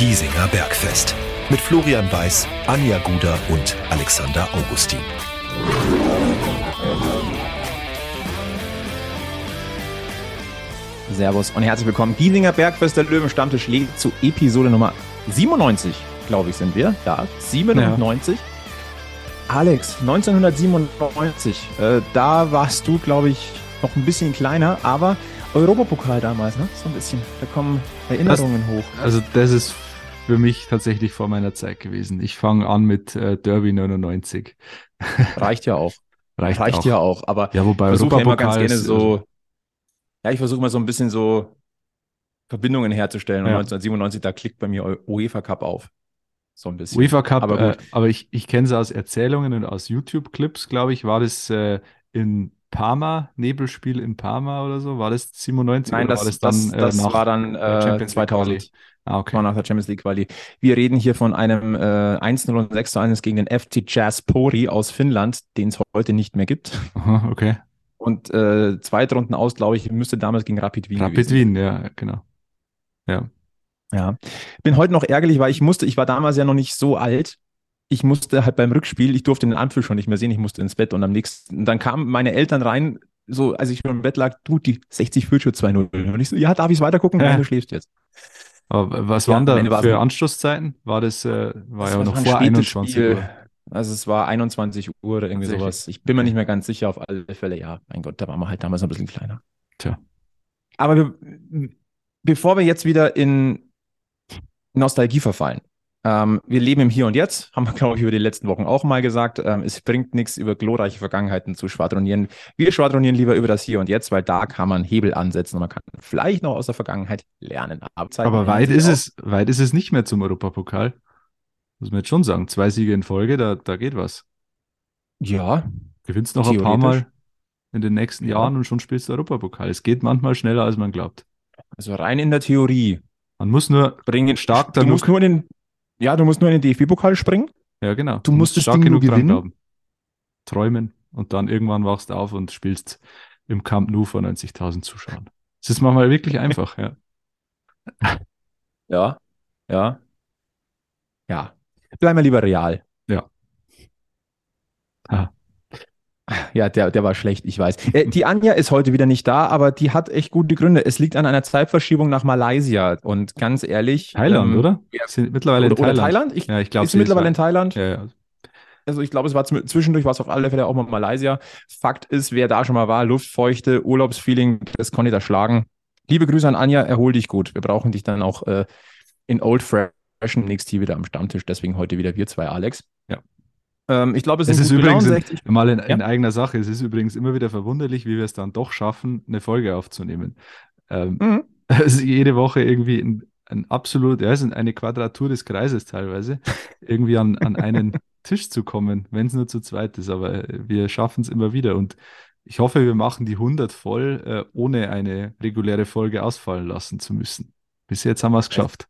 Giesinger Bergfest. Mit Florian Weiß, Anja Guder und Alexander Augustin. Servus und herzlich willkommen. Giesinger Bergfest, der Löwenstammtisch lädt zu Episode Nummer 97, glaube ich, sind wir. Ja, 97. Ja. Alex, 1997, äh, da warst du, glaube ich, noch ein bisschen kleiner, aber Europapokal damals, ne? So ein bisschen. Da kommen Erinnerungen das, hoch. Also das ist für mich tatsächlich vor meiner Zeit gewesen. Ich fange an mit äh, Derby 99. Reicht ja auch. Reicht, Reicht auch. ja auch. Aber ja, wobei ich versuche ja immer ganz gerne so. Ja, ich versuche mal so ein bisschen so Verbindungen herzustellen. Und Ja. 1997, da klickt bei mir UEFA Cup auf. So ein bisschen. UEFA Cup, Aber äh, aber ich, ich kenne es aus Erzählungen und aus YouTube-Clips, glaube ich. War das äh, in Parma, Nebelspiel in Parma oder so? War das 97 Nein, das, war das das, dann das äh, nach war dann äh, Champions League 2000. Ah, okay. Nach der Champions League Quali. Wir reden hier von einem äh, 1-0 und 6-1 gegen den FC Jazz Pori aus Finnland, den es heute nicht mehr gibt. Aha, okay. Und äh, Zweitrunden aus, glaube ich, müsste damals gegen Rapid Wien Rapid gewesen Wien, ja, genau. Ja. Ja. Bin heute noch ärgerlich, weil ich musste, ich war damals ja noch nicht so alt. Ich musste halt beim Rückspiel, ich durfte den Anpfiff schon nicht mehr sehen, ich musste ins Bett und am nächsten, und dann kamen meine Eltern rein, so als ich schon im Bett lag, du, die 60 führt schon 2-0. Und ich so, ja, darf ich es weitergucken? Ja. Nein, du schläfst jetzt. Aber was Ja, waren da für Anstoßzeiten? War das, äh, war Das ja war noch vor spätes 21 Spiel. Uhr. Also es war 21 Uhr oder irgendwie sowas. Ich bin mir nicht mehr ganz sicher, auf alle Fälle, ja. Mein Gott, da waren wir halt damals noch ein bisschen kleiner. Tja. Aber wir, bevor wir jetzt wieder in Nostalgie verfallen, ähm, wir leben im Hier und Jetzt, haben wir, glaube ich, über die letzten Wochen auch mal gesagt. Ähm, es bringt nichts, über glorreiche Vergangenheiten zu schwadronieren. Wir schwadronieren lieber über das Hier und Jetzt, weil da kann man Hebel ansetzen und man kann vielleicht noch aus der Vergangenheit lernen. Aber, Zeiten Aber weit ist auch. es, weit ist es nicht mehr zum Europapokal. Muss man jetzt schon sagen. Zwei Siege in Folge, da, da geht was. Ja, Gewinnst noch ein paar. Mal in den nächsten Ja. Jahren und schon spielst du Europapokal. Es geht manchmal schneller, als man glaubt. also rein in der Theorie. Man muss nur Bringen stark Du genug, musst nur den, ja, du musst nur in den DFB-Pokal springen. ja genau, du musst das stark Ding genug dran gewinnen. glauben. Träumen und dann irgendwann wachst du auf und spielst im Camp Nou vor 90.000 Zuschauern. Es ist manchmal wirklich einfach, ja. Ja, ja, ja. Bleiben wir lieber real. Ja. Ah. Ja, der, der war schlecht, ich weiß. Äh, die Anja ist heute wieder nicht da, aber die hat echt gute Gründe. Es liegt an einer Zeitverschiebung nach Malaysia. Und ganz ehrlich. Thailand, ähm, oder? ja. Sind mittlerweile Oder, in oder Thailand. Thailand? Ich, Ja, ich glaube, ist sie mittlerweile in Thailand? Ja, ja. Also ich glaube, es war zw- zwischendurch war es auf alle Fälle auch mal Malaysia. Fakt ist, wer da schon mal war, Luftfeuchte, Urlaubsfeeling, das konnte da schlagen. Liebe Grüße an Anja, erhol dich gut. Wir brauchen dich dann auch äh, in Old Fashion nächst hier wieder am Stammtisch. Deswegen heute wieder wir zwei, Alex. Ja. Ähm, ich glaube, es Es ist übrigens 60. mal in, in Ja? eigener Sache. Es ist übrigens immer wieder verwunderlich, wie wir es dann doch schaffen, eine Folge aufzunehmen. Ähm, Mhm. ist jede Woche irgendwie ein, ein absolut, ja, es ist eine Quadratur des Kreises teilweise, irgendwie an, an einen Tisch zu kommen, wenn es nur zu zweit ist. Aber äh, wir schaffen es immer wieder und ich hoffe, wir machen die 100 voll, äh, ohne eine reguläre Folge ausfallen lassen zu müssen. Bis jetzt haben wir es geschafft.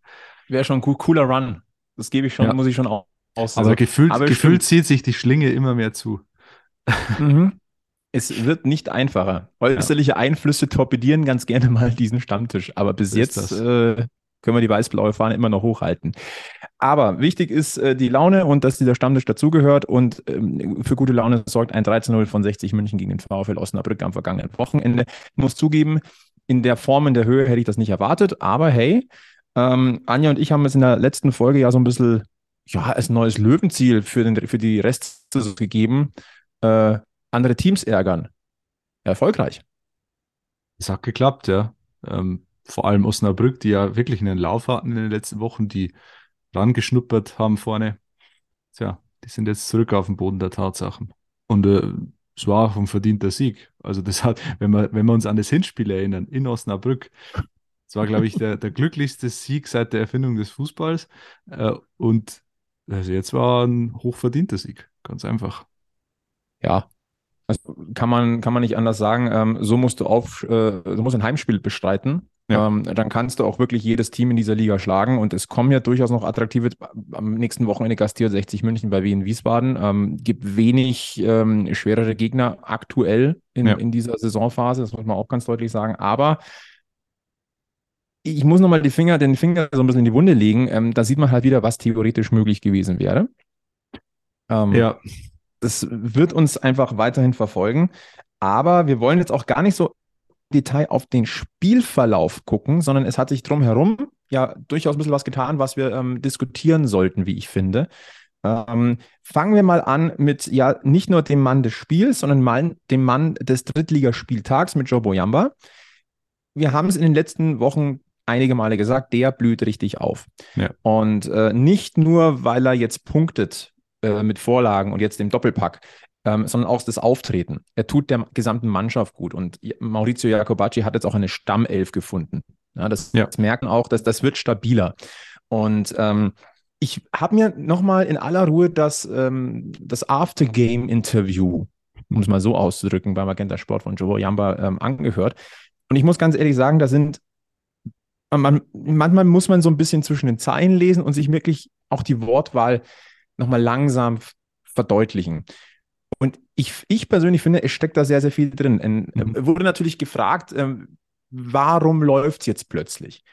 Wäre schon ein cool, cooler Run. Das gebe ich schon, Ja. muss ich schon aus. Aber gefühlt, aber gefühlt zieht sich die Schlinge immer mehr zu. Mhm. Es wird nicht einfacher. Äußerliche Einflüsse torpedieren ganz gerne mal diesen Stammtisch. Aber bis jetzt äh, können wir die weiß-blaue Fahne immer noch hochhalten. Aber wichtig ist äh, die Laune und dass dieser Stammtisch dazugehört. Und ähm, für gute Laune sorgt ein 13-0 von 60 München gegen den VfL Osnabrück am vergangenen Wochenende. Ich muss zugeben, in der Form, in der Höhe hätte ich das nicht erwartet. Aber hey, ähm, Anja und ich haben es in der letzten Folge ja so ein bisschen ja, als neues Löwenziel für, den, für die Restsaison gegeben. Äh, andere Teams ärgern. Erfolgreich. Es hat geklappt, ja. Ähm, vor allem Osnabrück, die ja wirklich einen Lauf hatten in den letzten Wochen, die rangeschnuppert haben vorne. Tja, die sind jetzt zurück auf den Boden der Tatsachen. Und äh, es war auch ein verdienter Sieg. Also das hat, wenn wir, wenn wir uns an das Hinspiel erinnern, in Osnabrück, das war, glaube ich, der, der glücklichste Sieg seit der Erfindung des Fußballs. Äh, und also jetzt war ein hochverdienter Sieg, ganz einfach. Ja. Also kann man, kann man nicht anders sagen. Ähm, so musst du auf, äh, du musst ein Heimspiel bestreiten. Ja. Ähm, dann kannst du auch wirklich jedes Team in dieser Liga schlagen. Und es kommen ja durchaus noch attraktive. Am nächsten Wochenende gastiert 60 München bei Wien Wiesbaden. Ähm, gibt wenig ähm, schwerere Gegner aktuell in, Ja. in dieser Saisonphase. Das muss man auch ganz deutlich sagen. Aber ich muss nochmal die Finger, den Finger so ein bisschen in die Wunde legen. Ähm, da sieht man halt wieder, was theoretisch möglich gewesen wäre. Ähm, ja. Das wird uns einfach weiterhin verfolgen. Aber wir wollen jetzt auch gar nicht so Detail auf den Spielverlauf gucken, sondern es hat sich drumherum ja durchaus ein bisschen was getan, was wir ähm, diskutieren sollten, wie ich finde. Ähm, fangen wir mal an mit ja nicht nur dem Mann des Spiels, sondern mal dem Mann des Drittligaspieltags mit Joe Boyamba. Wir haben es in den letzten Wochen einige Male gesagt, der blüht richtig auf. Ja. Und äh, nicht nur, weil er jetzt punktet äh, mit Vorlagen und jetzt dem Doppelpack, ähm, sondern auch das Auftreten. Er tut der gesamten Mannschaft gut. Und Maurizio Jacobacci hat jetzt auch eine Stammelf gefunden. Ja, das, ja. das, merken auch, dass das wird stabiler. Und ähm, ich habe mir nochmal in aller Ruhe das, ähm, das Aftergame-Interview, um es mal so auszudrücken, beim Magenta Sport von Joe Jamba ähm, angehört. Und ich muss ganz ehrlich sagen, da sind, man, manchmal muss man so ein bisschen zwischen den Zeilen lesen und sich wirklich auch die Wortwahl nochmal langsam verdeutlichen. Und ich, ich persönlich finde, es steckt da sehr, sehr viel drin. Und, mhm. wurde natürlich gefragt, ähm, warum läuft es jetzt plötzlich?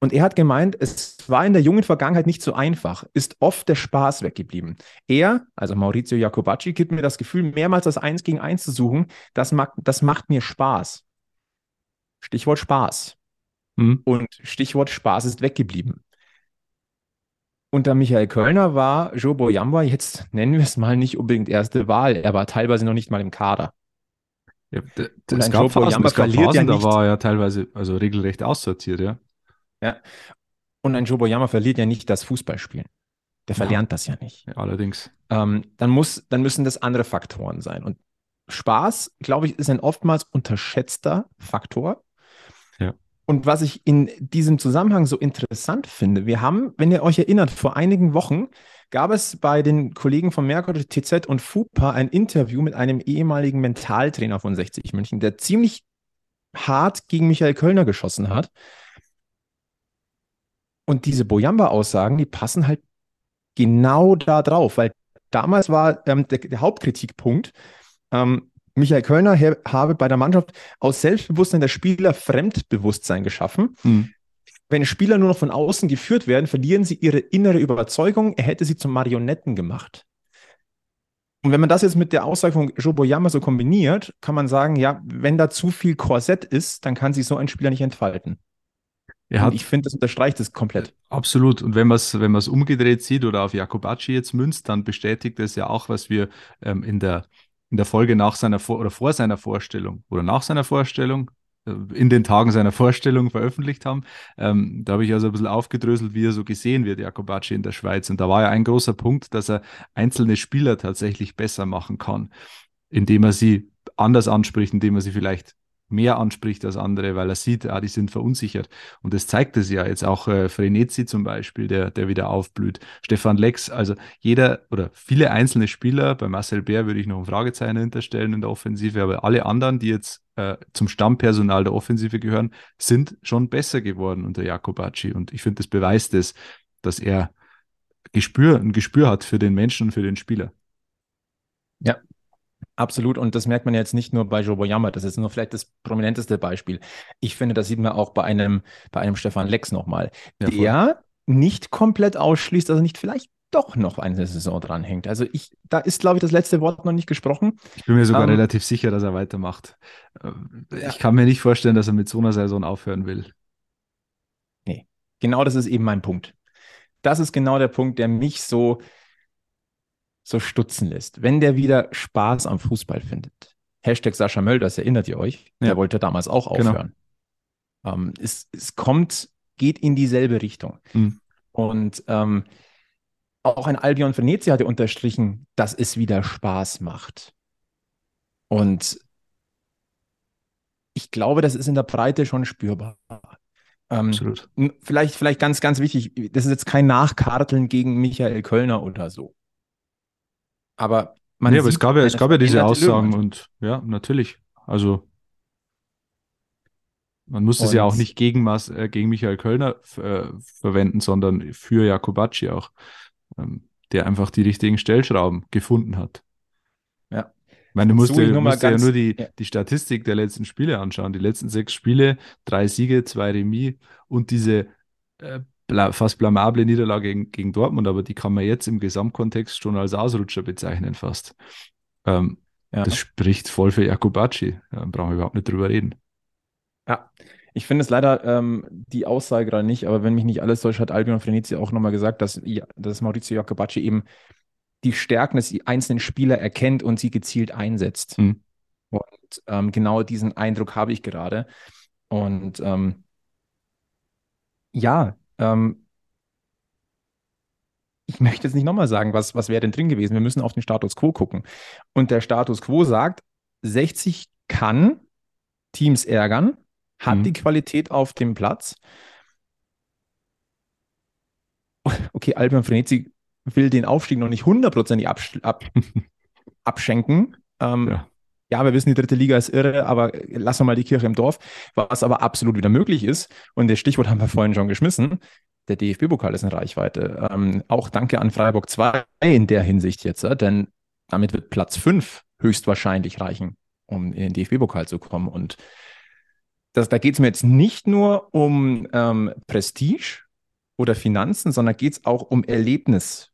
Und er hat gemeint, es war in der jungen Vergangenheit nicht so einfach, ist oft der Spaß weggeblieben. Er, also Maurizio Jacobacci, gibt mir das Gefühl, mehrmals das Eins gegen Eins zu suchen, das, mag, das macht mir Spaß. Stichwort Spaß. Mhm. Und Stichwort Spaß ist weggeblieben. Unter Michael Kölner war Joe Boyamba jetzt, nennen wir es mal, nicht unbedingt erste Wahl. Er war teilweise noch nicht mal im Kader. Ja, es gab Phasen, es gab Phasen, ja da war er ja teilweise also regelrecht aussortiert, ja. Ja. Und ein Joe Boyamba verliert ja nicht das Fußballspielen. Der verlernt ja. das ja nicht. Ja, allerdings. Ähm, dann, muss, dann müssen das andere Faktoren sein. Und Spaß, glaube ich, ist ein oftmals unterschätzter Faktor. Und was ich in diesem Zusammenhang so interessant finde, wir haben, wenn ihr euch erinnert, vor einigen Wochen gab es bei den Kollegen von Merkur, TZ und FUPA ein Interview mit einem ehemaligen Mentaltrainer von 60 München, der ziemlich hart gegen Michael Kölner geschossen hat. Und diese Boyamba-Aussagen, die passen halt genau da drauf, weil damals war ähm, der, der, Hauptkritikpunkt, ähm, Michael Kölner habe bei der Mannschaft aus Selbstbewusstsein der Spieler Fremdbewusstsein geschaffen. Mhm. Wenn Spieler nur noch von außen geführt werden, verlieren sie ihre innere Überzeugung, er hätte sie zu Marionetten gemacht. Und wenn man das jetzt mit der Aussage von Joe Boyama so kombiniert, kann man sagen, ja, wenn da zu viel Korsett ist, dann kann sich so ein Spieler nicht entfalten. Hat, ich finde, das unterstreicht es komplett. Absolut. Und wenn man es wenn umgedreht sieht oder auf Jakobacci jetzt münzt, dann bestätigt es ja auch, was wir ähm, in, der, in der Folge nach seiner Vor oder vor seiner Vorstellung oder nach seiner Vorstellung, äh, in den Tagen seiner Vorstellung veröffentlicht haben. Ähm, da habe ich also ein bisschen aufgedröselt, wie er so gesehen wird, Jakobacci in der Schweiz. Und da war ja ein großer Punkt, dass er einzelne Spieler tatsächlich besser machen kann, indem er sie anders anspricht, indem er sie vielleicht mehr anspricht als andere, weil er sieht, ah, die sind verunsichert. Und das zeigt es ja jetzt auch äh, Frenetzi zum Beispiel, der, der wieder aufblüht. Stefan Lex, also jeder oder viele einzelne Spieler, bei Marcel Bär würde ich noch ein Fragezeichen hinterstellen in der Offensive, aber alle anderen, die jetzt äh, zum Stammpersonal der Offensive gehören, sind schon besser geworden unter Jakobacci. Und ich finde, das beweist es, dass er Gespür, ein Gespür hat für den Menschen und für den Spieler. Ja, Absolut. Und das merkt man jetzt nicht nur bei Joe Boyamba. Das ist nur vielleicht das prominenteste Beispiel. Ich finde, das sieht man auch bei einem, bei einem Stefan Lex nochmal, ja, der nicht komplett ausschließt, dass er nicht vielleicht doch noch eine Saison dranhängt. Also ich, da ist, glaube ich, das letzte Wort noch nicht gesprochen. Ich bin mir sogar ähm, relativ sicher, dass er weitermacht. Äh, ich kann mir nicht vorstellen, dass er mit so einer Saison aufhören will. Nee, genau das ist eben mein Punkt. Das ist genau der Punkt, der mich so, so stutzen lässt, wenn der wieder Spaß am Fußball findet. Hashtag Sascha Mölders, erinnert ihr euch? Ja. Der wollte damals auch genau. aufhören. Genau. Ähm, es, es kommt, geht in dieselbe Richtung. Mhm. Und ähm, auch ein Albion Venezia hatte unterstrichen, dass es wieder Spaß macht. Und ich glaube, das ist in der Breite schon spürbar. Ähm, Absolut. Vielleicht, vielleicht ganz, ganz wichtig, das ist jetzt kein Nachkarteln gegen Michael Kölner oder so. Aber man ja, aber es gab ja, es gab ja diese Aussagen und ja, natürlich. Also man muss es ja auch nicht gegen, Mas, äh, gegen Michael Kölner äh, verwenden, sondern für Jakobacci auch, ähm, der einfach die richtigen Stellschrauben gefunden hat. Ja. meine, du musst, ich dir, musst dir ja nur die, ja. die Statistik der letzten Spiele anschauen. Die letzten sechs Spiele, drei Siege, zwei Remis und diese äh, fast blamable Niederlage gegen, gegen Dortmund, aber die kann man jetzt im Gesamtkontext schon als Ausrutscher bezeichnen fast. Ähm, Ja. Das spricht voll für Jakubacci. Da brauchen wir überhaupt nicht drüber reden. Ja, ich finde es leider ähm, die Aussage gerade nicht, aber wenn mich nicht alles täuscht, hat Albion Frenizi auch nochmal gesagt, dass, dass Maurizio Jacobacci eben die Stärken des einzelnen Spieler erkennt und sie gezielt einsetzt. Hm. Und ähm, genau diesen Eindruck habe ich gerade. Und ähm, ja, ähm, ich möchte jetzt nicht nochmal sagen, was, was wäre denn drin gewesen. Wir müssen auf den Status quo gucken. Und der Status quo sagt, 60 kann Teams ärgern, hat Mhm. die Qualität auf dem Platz. Okay, Albion Frenetzi will den Aufstieg noch nicht hundertprozentig absch ab abschenken. Ähm, Ja. Ja, wir wissen, die dritte Liga ist irre, aber lassen wir mal die Kirche im Dorf. Was aber absolut wieder möglich ist, und das Stichwort haben wir vorhin schon geschmissen, der DFB-Pokal ist in Reichweite. Ähm, auch danke an Freiburg 2 in der Hinsicht jetzt, äh, denn damit wird Platz 5 höchstwahrscheinlich reichen, um in den DFB-Pokal zu kommen. Und das, da geht es mir jetzt nicht nur um ähm, Prestige oder Finanzen, sondern geht es auch um Erlebnis,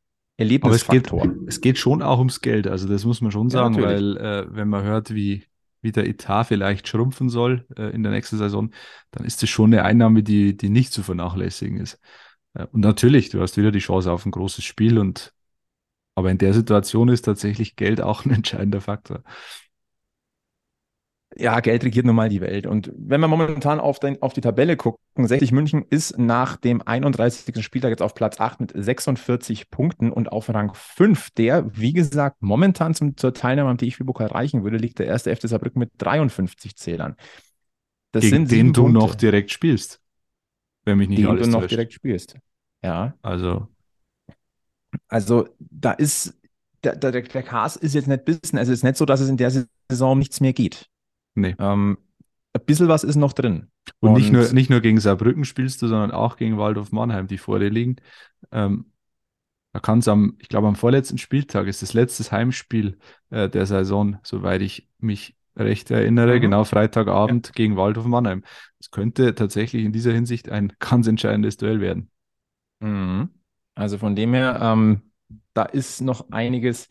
Aber es geht, Erlebnisfaktor. es geht schon auch ums Geld. Also das muss man schon Ja, sagen, natürlich. weil äh, wenn man hört, wie, wie der Etat vielleicht schrumpfen soll äh, in der nächsten Saison, dann ist das schon eine Einnahme, die, die nicht zu vernachlässigen ist. Äh, und natürlich, du hast wieder die Chance auf ein großes Spiel und aber in der Situation ist tatsächlich Geld auch ein entscheidender Faktor. Ja, Geld regiert nun mal die Welt. Und wenn wir momentan auf, den, auf die Tabelle gucken, 60 München ist nach dem 31. Spieltag jetzt auf Platz 8 mit 46 Punkten und auf Rang 5, der, wie gesagt, momentan zum, zur Teilnahme am DFB-Pokal reichen würde, liegt der erste FC Saarbrücken mit 53 Zählern. Das Gegen den du Punkte, noch direkt spielst. Wenn mich nicht den alles du noch täuscht. direkt spielst. Ja, Also, also da ist, der, der, der Cast ist jetzt nicht bisschen, also es ist nicht so, dass es in der Saison nichts mehr geht. Nee. Ähm, ein bisschen was ist noch drin. Und, nicht, Und- nur, nicht nur gegen Saarbrücken spielst du, sondern auch gegen Waldorf Mannheim, die vor dir liegen. Ähm, da kann es am, ich glaube, am vorletzten Spieltag ist das letzte Heimspiel äh, der Saison, soweit ich mich recht erinnere, Mhm. genau Freitagabend gegen Waldorf Mannheim. Es könnte tatsächlich in dieser Hinsicht ein ganz entscheidendes Duell werden. Mhm. Also von dem her, ähm, da ist noch einiges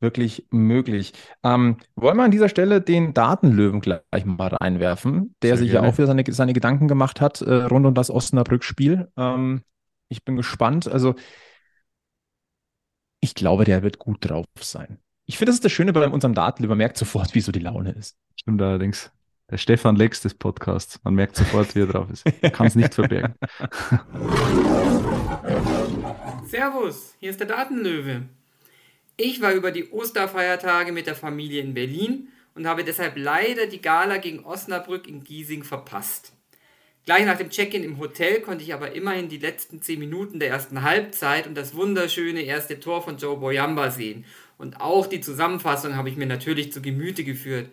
wirklich möglich. Ähm, wollen wir an dieser Stelle den Datenlöwen gleich mal reinwerfen, der Sehr sich ja gerne. auch wieder seine, seine Gedanken gemacht hat äh, rund um das Osnabrück-Spiel. Ähm, ich bin gespannt. Also ich glaube, der wird gut drauf sein. Ich finde, das ist das Schöne bei unserem Datenlöwen. Man merkt sofort, wie so die Laune ist. Stimmt allerdings. Der Stefan Lex des Podcasts. Man merkt sofort, wie er drauf ist. Kann es nicht verbergen. Servus, hier ist der Datenlöwe. Ich war über die Osterfeiertage mit der Familie in Berlin und habe deshalb leider die Gala gegen Osnabrück in Giesing verpasst. Gleich nach dem Check-in im Hotel konnte ich aber immerhin die letzten 10 Minuten der ersten Halbzeit und das wunderschöne erste Tor von Joe Boyamba sehen. Und auch die Zusammenfassung habe ich mir natürlich zu Gemüte geführt.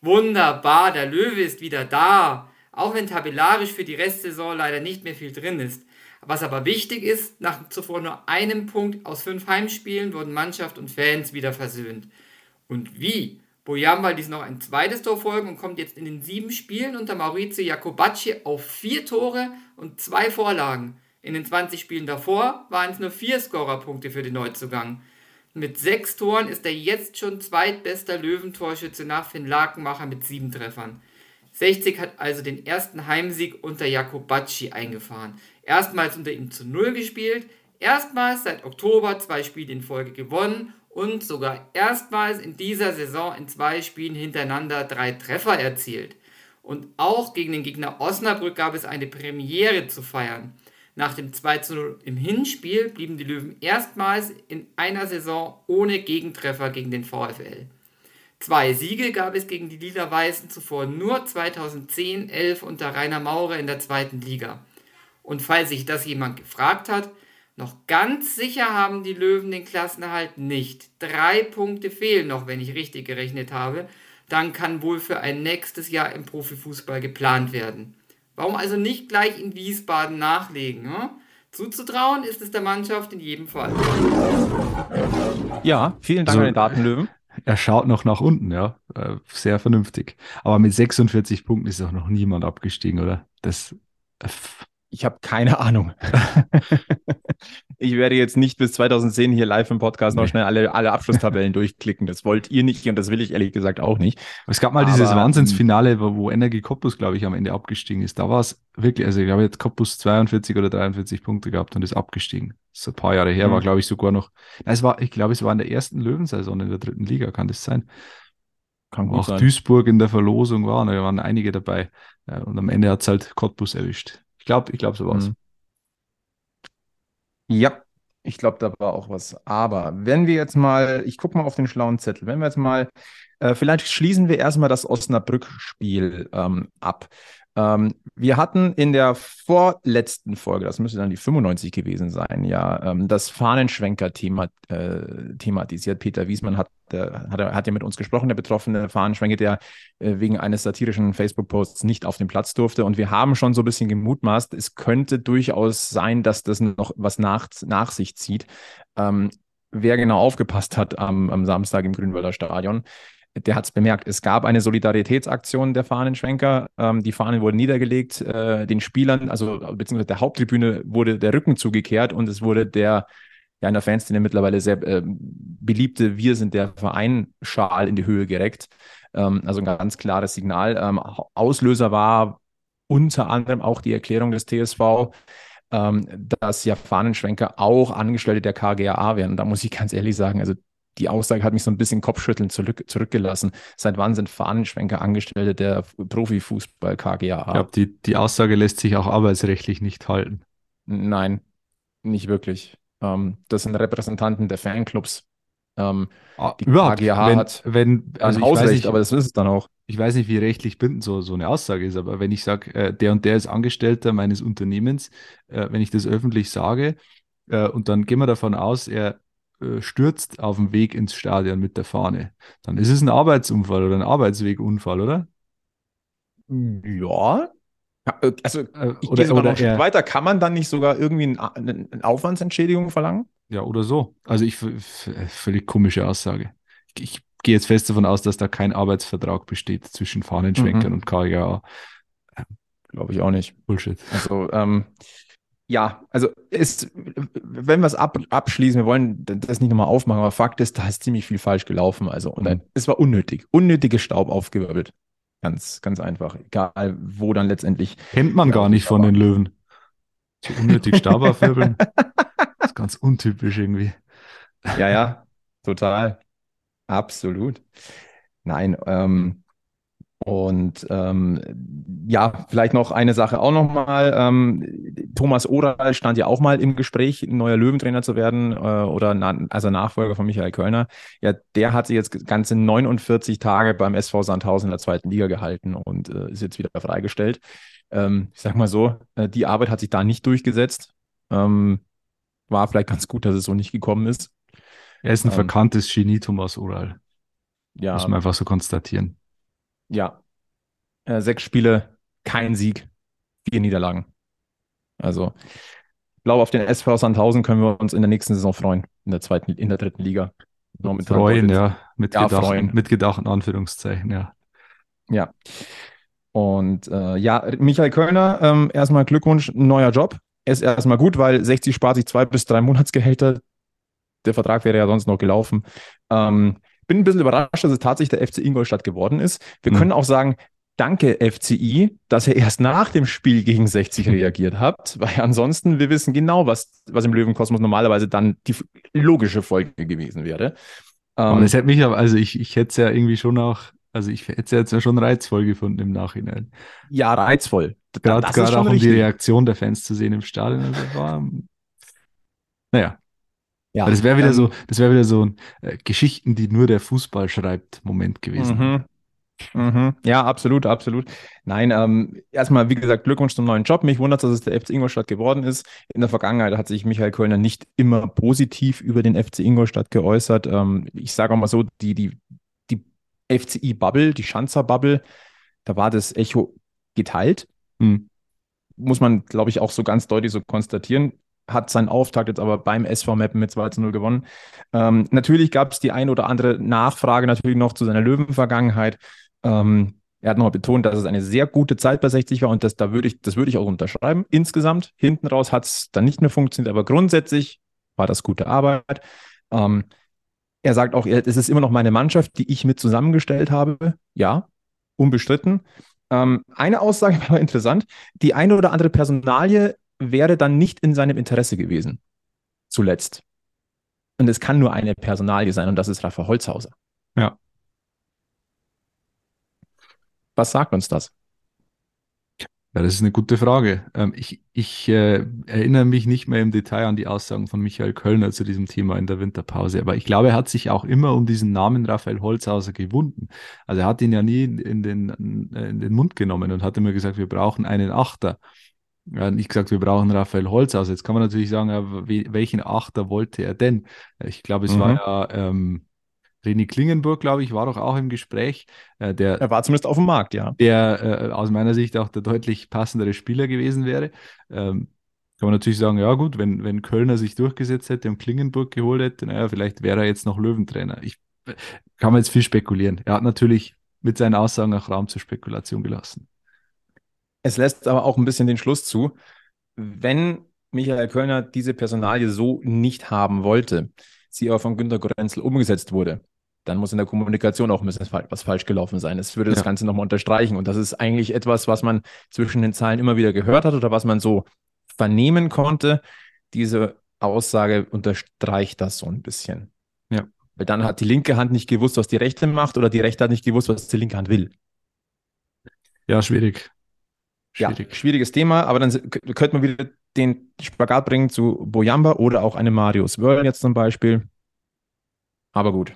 Wunderbar, der Löwe ist wieder da. Auch wenn tabellarisch für die Restsaison leider nicht mehr viel drin ist. Was aber wichtig ist, nach zuvor nur einem Punkt aus fünf Heimspielen wurden Mannschaft und Fans wieder versöhnt. Und wie? Boyamba ließ noch ein zweites Tor folgen und kommt jetzt in den sieben Spielen unter Maurizio Jacobacci auf vier Tore und zwei Vorlagen. In den 20 Spielen davor waren es nur vier Scorerpunkte für den Neuzugang. Mit sechs Toren ist er jetzt schon zweitbester Löwentorschütze nach Finn Lakenmacher mit sieben Treffern. 60 hat also den ersten Heimsieg unter Jacobacci eingefahren. Erstmals unter ihm zu Null gespielt, erstmals seit Oktober zwei Spiele in Folge gewonnen und sogar erstmals in dieser Saison in zwei Spielen hintereinander drei Treffer erzielt. Und auch gegen den Gegner Osnabrück gab es eine Premiere zu feiern. Nach dem 2 zu 0 im Hinspiel blieben die Löwen erstmals in einer Saison ohne Gegentreffer gegen den VfL. Zwei Siege gab es gegen die Lila-Weißen zuvor nur 2010-11 unter Rainer Maurer in der zweiten Liga. Und falls sich das jemand gefragt hat, noch ganz sicher haben die Löwen den Klassenerhalt nicht. Drei Punkte fehlen noch, wenn ich richtig gerechnet habe. Dann kann wohl für ein nächstes Jahr im Profifußball geplant werden. Warum also nicht gleich in Wiesbaden nachlegen? Hm? Zuzutrauen ist es der Mannschaft in jedem Fall. Ja, vielen Dank So. an den Datenlöwen. er schaut noch nach unten, ja. Äh, sehr vernünftig. Aber mit 46 Punkten ist auch noch niemand abgestiegen, oder? Das. Äh, ich habe keine Ahnung. ich werde jetzt nicht bis 2010 hier live im Podcast nee. noch schnell alle, alle Abschlusstabellen durchklicken. Das wollt ihr nicht und das will ich ehrlich gesagt auch nicht. Es gab mal Aber, dieses Wahnsinnsfinale, wo, Energie Cottbus, glaube ich, am Ende abgestiegen ist. Da war es wirklich, also ich glaube, jetzt Cottbus 42 oder 43 Punkte gehabt und ist abgestiegen. So ein paar Jahre her, mhm. war, glaube ich, sogar noch. Nein, es war, ich glaube, es war in der ersten Löwensaison in der dritten Liga, kann das sein? Kann auch sein. Duisburg in der Verlosung war, da waren einige dabei. Und am Ende hat es halt Cottbus erwischt glaube, ich glaube, so war's. Mhm. Ja, ich glaube, da war auch was. Aber wenn wir jetzt mal, ich gucke mal auf den schlauen Zettel, wenn wir jetzt mal, äh, vielleicht schließen wir erstmal das Osnabrück-Spiel ähm, ab. Ähm, wir hatten in der vorletzten Folge, das müsste dann die 95 gewesen sein, ja, ähm, das Fahnenschwenker-Thema äh, thematisiert. Peter Wiesmann hat, äh, hat, hat, ja mit uns gesprochen, der betroffene Fahnenschwenker, der äh, wegen eines satirischen Facebook-Posts nicht auf den Platz durfte. Und wir haben schon so ein bisschen gemutmaßt, es könnte durchaus sein, dass das noch was nach, nach sich zieht. Ähm, wer genau aufgepasst hat am, am Samstag im Grünwalder Stadion, der hat es bemerkt. Es gab eine Solidaritätsaktion der Fahnenschwenker. Ähm, die Fahnen wurden niedergelegt, äh, den Spielern, also beziehungsweise der Haupttribüne wurde der Rücken zugekehrt und es wurde der ja in der Fanszene mittlerweile sehr äh, beliebte Wir sind der Verein-Schal in die Höhe gereckt. Ähm, also ein ganz klares Signal. Ähm, Auslöser war unter anderem auch die Erklärung des TSV, ähm, dass ja Fahnenschwenker auch Angestellte der KGAA wären. da muss ich ganz ehrlich sagen, also die Aussage hat mich so ein bisschen Kopfschütteln zurück, zurückgelassen. Seit wann sind Fahnenschwenker Angestellte der Profifußball KGAA? Ich glaube, die, die Aussage lässt sich auch arbeitsrechtlich nicht halten. Nein, nicht wirklich. Ähm, das sind Repräsentanten der Fanclubs. Ähm, ah, die überhaupt, KGAA wenn, hat wenn, also ein Hausrecht, nicht, aber das ist es dann auch. Ich weiß nicht, wie rechtlich bindend so, so eine Aussage ist, aber wenn ich sage, äh, der und der ist Angestellter meines Unternehmens, äh, wenn ich das öffentlich sage, äh, und dann gehen wir davon aus, er äh, stürzt auf dem Weg ins Stadion mit der Fahne, dann ist es ein Arbeitsunfall oder ein Arbeitswegunfall, oder? Ja. Äh, also äh, ich oder, gehe sogar noch Schritt weiter. Kann man dann nicht sogar irgendwie eine Aufwandsentschädigung verlangen? Ja, oder so. Also ich völlig komische Aussage. Ich, ich gehe jetzt fest davon aus, dass da kein Arbeitsvertrag besteht zwischen Fahnenschwenkern mhm. und KGA. Glaube ich auch nicht. Bullshit. Also ähm, ja, also ist, wenn wir es ab, abschließen, wir wollen das nicht nochmal aufmachen, aber Fakt ist, da ist ziemlich viel falsch gelaufen. Also, und mhm. es war unnötig. Unnötiges Staub aufgewirbelt. Ganz, ganz einfach. Egal, wo dann letztendlich. Kennt man gar nicht von den Löwen. So unnötig Staub aufwirbeln. das ist ganz untypisch irgendwie. Ja, ja, total. Absolut. Nein, ähm, und ähm, ja, vielleicht noch eine Sache auch nochmal. Ähm, Thomas Oral stand ja auch mal im Gespräch, neuer Löwentrainer zu werden äh, oder na, also Nachfolger von Michael Kölner. Ja, der hat sich jetzt ganze 49 Tage beim SV Sandhausen in der zweiten Liga gehalten und äh, ist jetzt wieder freigestellt. Ähm, ich sag mal so, äh, die Arbeit hat sich da nicht durchgesetzt. Ähm, war vielleicht ganz gut, dass es so nicht gekommen ist. Er ist ein ähm, verkanntes Genie, Thomas Oral. Ja. Muss man einfach so konstatieren ja, äh, sechs Spiele, kein Sieg, vier Niederlagen. Also, ich glaube, auf den SV Sandhausen können wir uns in der nächsten Saison freuen, in der zweiten, in der dritten Liga. Momentan freuen, ja, mit, ja, gedachten, freuen. mit gedachten Anführungszeichen, ja. Ja. Und äh, ja, Michael Kölner, ähm, erstmal Glückwunsch, neuer Job. Ist erstmal gut, weil 60 spart sich zwei bis drei Monatsgehälter. Der Vertrag wäre ja sonst noch gelaufen. Ähm, bin ein bisschen überrascht, dass es tatsächlich der FC Ingolstadt geworden ist. Wir mhm. können auch sagen, danke FCI, dass ihr erst nach dem Spiel gegen 60 mhm. reagiert habt, weil ansonsten wir wissen genau, was, was im Löwenkosmos normalerweise dann die logische Folge gewesen wäre. Das ähm, hätte mich aber, also ich, ich hätte es ja irgendwie schon auch, also ich hätte es ja jetzt ja schon reizvoll gefunden im Nachhinein. Ja, reizvoll. Gerade, gerade auch um die Reaktion der Fans zu sehen im Stadion. Also war, naja, ja, das wäre wieder ähm, so, das wäre wieder so äh, Geschichten, die nur der Fußball schreibt, Moment gewesen. Mhm. Mhm. Ja, absolut, absolut. Nein, ähm, erstmal, wie gesagt, Glückwunsch zum neuen Job. Mich wundert, dass es der FC Ingolstadt geworden ist. In der Vergangenheit hat sich Michael Kölner nicht immer positiv über den FC Ingolstadt geäußert. Ähm, ich sage auch mal so, die, die, die FCI-Bubble, die Schanzer-Bubble, da war das Echo geteilt. Mhm. Muss man, glaube ich, auch so ganz deutlich so konstatieren hat seinen Auftakt jetzt aber beim SV Meppen mit 2 zu 0 gewonnen. Ähm, natürlich gab es die ein oder andere Nachfrage natürlich noch zu seiner Löwenvergangenheit. Ähm, er hat nochmal betont, dass es eine sehr gute Zeit bei 60 war und das, da würde ich, das würde ich auch unterschreiben. Insgesamt, hinten raus hat es dann nicht mehr funktioniert, aber grundsätzlich war das gute Arbeit. Ähm, er sagt auch, es ist immer noch meine Mannschaft, die ich mit zusammengestellt habe. Ja, unbestritten. Ähm, eine Aussage war interessant. Die eine oder andere Personalie wäre dann nicht in seinem Interesse gewesen. Zuletzt. Und es kann nur eine Personalie sein und das ist Rafa Holzhauser. Ja. Was sagt uns das? Ja, das ist eine gute Frage. Ähm, ich ich äh, erinnere mich nicht mehr im Detail an die Aussagen von Michael Kölner zu diesem Thema in der Winterpause, aber ich glaube, er hat sich auch immer um diesen Namen Raphael Holzhauser gewunden. Also er hat ihn ja nie in den, in den Mund genommen und hat immer gesagt, wir brauchen einen Achter. Hat nicht gesagt, wir brauchen Raphael Holzhauser. Jetzt kann man natürlich sagen, ja, welchen Achter wollte er denn? Ich glaube, es mhm. war ja ähm, René Klingenburg, glaube ich, war doch auch im Gespräch. Äh, der, er war zumindest auf dem Markt, ja. Der äh, aus meiner Sicht auch der deutlich passendere Spieler gewesen wäre. Ähm, kann man natürlich sagen, ja gut, wenn, wenn Kölner sich durchgesetzt hätte und Klingenburg geholt hätte, naja, vielleicht wäre er jetzt noch Löwentrainer. Ich kann man jetzt viel spekulieren. Er hat natürlich mit seinen Aussagen auch Raum zur Spekulation gelassen. Es lässt aber auch ein bisschen den Schluss zu, wenn Michael Kölner diese Personalie so nicht haben wollte, sie aber von Günter Gorenzel umgesetzt wurde, dann muss in der Kommunikation auch ein bisschen was falsch gelaufen sein. Es würde das ja. Ganze nochmal unterstreichen. Und das ist eigentlich etwas, was man zwischen den Zeilen immer wieder gehört hat oder was man so vernehmen konnte. Diese Aussage unterstreicht das so ein bisschen. Ja. Weil dann hat die linke Hand nicht gewusst, was die rechte macht, oder die rechte hat nicht gewusst, was die linke Hand will. Ja, schwierig. Schwierig. Ja, schwieriges Thema, aber dann könnte man wieder den Spagat bringen zu Boyamba oder auch eine Marius Wörl jetzt zum Beispiel. Aber gut.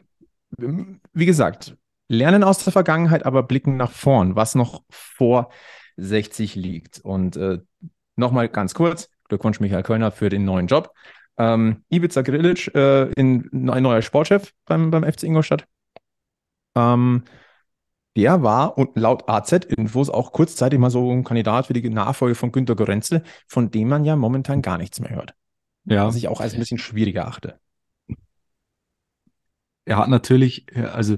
Wie gesagt, lernen aus der Vergangenheit, aber blicken nach vorn, was noch vor 60 liegt. Und äh, nochmal ganz kurz, Glückwunsch Michael Kölner für den neuen Job. Ähm, Ivica Grilic, äh, in, ein neuer Sportchef beim, beim FC Ingolstadt. Ähm, der war und laut AZ-Infos auch kurzzeitig mal so ein Kandidat für die Nachfolge von Günter Gorenzel, von dem man ja momentan gar nichts mehr hört. Ja. Was ich auch als ein bisschen schwieriger achte. Er hat natürlich, also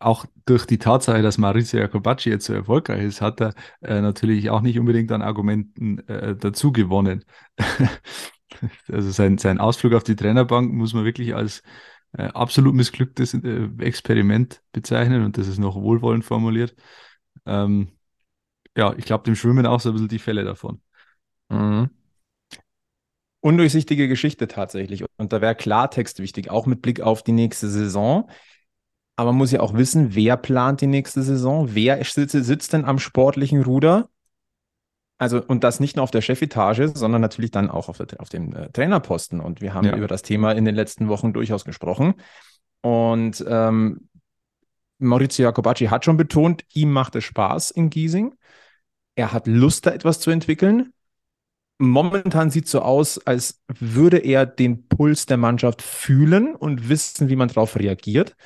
auch durch die Tatsache, dass Maurizio Jacobacci jetzt so erfolgreich ist, hat er äh, natürlich auch nicht unbedingt an Argumenten äh, dazu gewonnen. also sein, sein Ausflug auf die Trainerbank muss man wirklich als äh, absolut missglücktes äh, Experiment bezeichnen und das ist noch wohlwollend formuliert. Ähm, ja, ich glaube, dem Schwimmen auch so ein bisschen die Fälle davon. Mhm. Undurchsichtige Geschichte tatsächlich. Und da wäre Klartext wichtig, auch mit Blick auf die nächste Saison. Aber man muss ja auch wissen, wer plant die nächste Saison? Wer sitzt, sitzt denn am sportlichen Ruder? Also, und das nicht nur auf der Chefetage, sondern natürlich dann auch auf, der, auf dem äh, Trainerposten. Und wir haben ja. über das Thema in den letzten Wochen durchaus gesprochen. Und ähm, Maurizio Jacobacci hat schon betont, ihm macht es Spaß in Giesing. Er hat Lust, da etwas zu entwickeln. Momentan sieht es so aus, als würde er den Puls der Mannschaft fühlen und wissen, wie man darauf reagiert.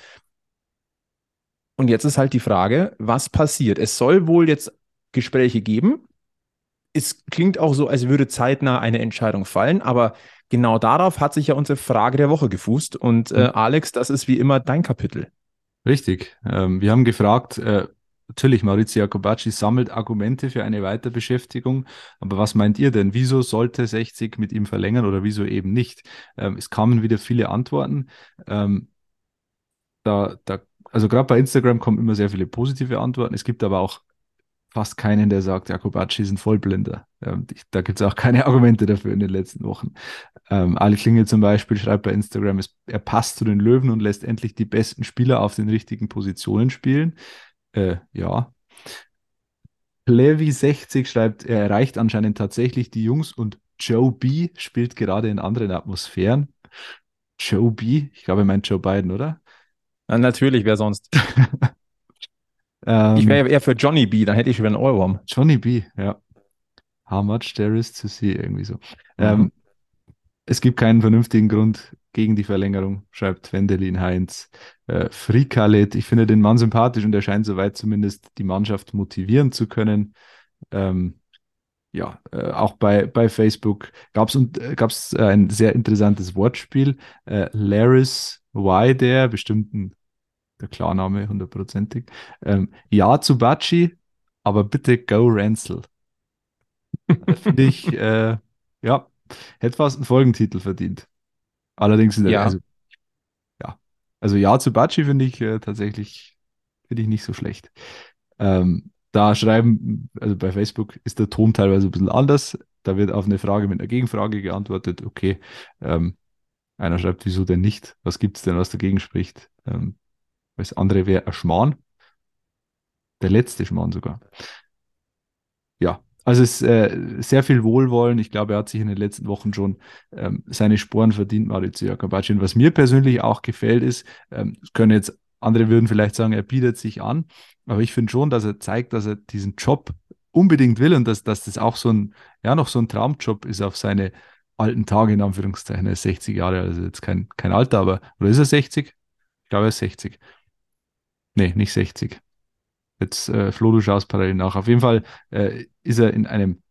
Und jetzt ist halt die Frage, was passiert? Es soll wohl jetzt Gespräche geben es klingt auch so, als würde zeitnah eine Entscheidung fallen, aber genau darauf hat sich ja unsere Frage der Woche gefußt. Und äh, mhm. Alex, das ist wie immer dein Kapitel. Richtig. Ähm, wir haben gefragt, äh, natürlich, Maurizio Jacobacci sammelt Argumente für eine Weiterbeschäftigung, aber was meint ihr denn? Wieso sollte 60 mit ihm verlängern oder wieso eben nicht? Ähm, es kamen wieder viele Antworten. Ähm, da, da, also gerade bei Instagram kommen immer sehr viele positive Antworten. Es gibt aber auch fast keinen, der sagt, Jakobacci ist ein Vollblinder. Ähm, da gibt es auch keine Argumente dafür in den letzten Wochen. Ähm, Ali Klinge zum Beispiel schreibt bei Instagram, es, er passt zu den Löwen und lässt endlich die besten Spieler auf den richtigen Positionen spielen. Äh, ja. Levi60 schreibt, er erreicht anscheinend tatsächlich die Jungs und Joe B spielt gerade in anderen Atmosphären. Joe B, ich glaube, er meint Joe Biden, oder? Ja, natürlich, wer sonst? Ähm, ich wäre eher für Johnny B, dann hätte ich schon einen Ohrwurm. Johnny B, ja. How much there is to see, irgendwie so. Mhm. Ähm, es gibt keinen vernünftigen Grund gegen die Verlängerung, schreibt Wendelin Heinz. Äh, Frikalet, ich finde den Mann sympathisch und er scheint soweit zumindest die Mannschaft motivieren zu können. Ähm, ja, äh, auch bei, bei Facebook gab es äh, gab's ein sehr interessantes Wortspiel. Äh, Laris Y, der bestimmt ein, der Klarname hundertprozentig. Ähm, ja zu Batschi, aber bitte go Ransel. Finde ich, äh, ja, hätte fast einen Folgentitel verdient. Allerdings, in der, Ja. also, ja, also ja zu Batschi finde ich äh, tatsächlich, finde ich nicht so schlecht. Ähm, da schreiben, also bei Facebook ist der Ton teilweise ein bisschen anders. Da wird auf eine Frage mit einer Gegenfrage geantwortet. Okay, ähm, einer schreibt, wieso denn nicht? Was gibt es denn, was dagegen spricht? Ähm, das andere wäre ein Schmarrn. Der letzte Schmarrn sogar. Ja, also es äh, sehr viel Wohlwollen. Ich glaube, er hat sich in den letzten Wochen schon ähm, seine Sporen verdient, Maurizio Jacobacci. Was mir persönlich auch gefällt, ist, ähm, können jetzt andere würden vielleicht sagen, er bietet sich an, aber ich finde schon, dass er zeigt, dass er diesen Job unbedingt will und dass, dass das auch so ein, ja, noch so ein Traumjob ist auf seine alten Tage, in Anführungszeichen. Er ist 60 Jahre, also jetzt kein, kein Alter, aber, oder ist er 60? Ich glaube, er ist 60. Nee, nicht 60. Jetzt, äh, Flo, du schaust parallel nach. Auf jeden Fall äh, ist er in einem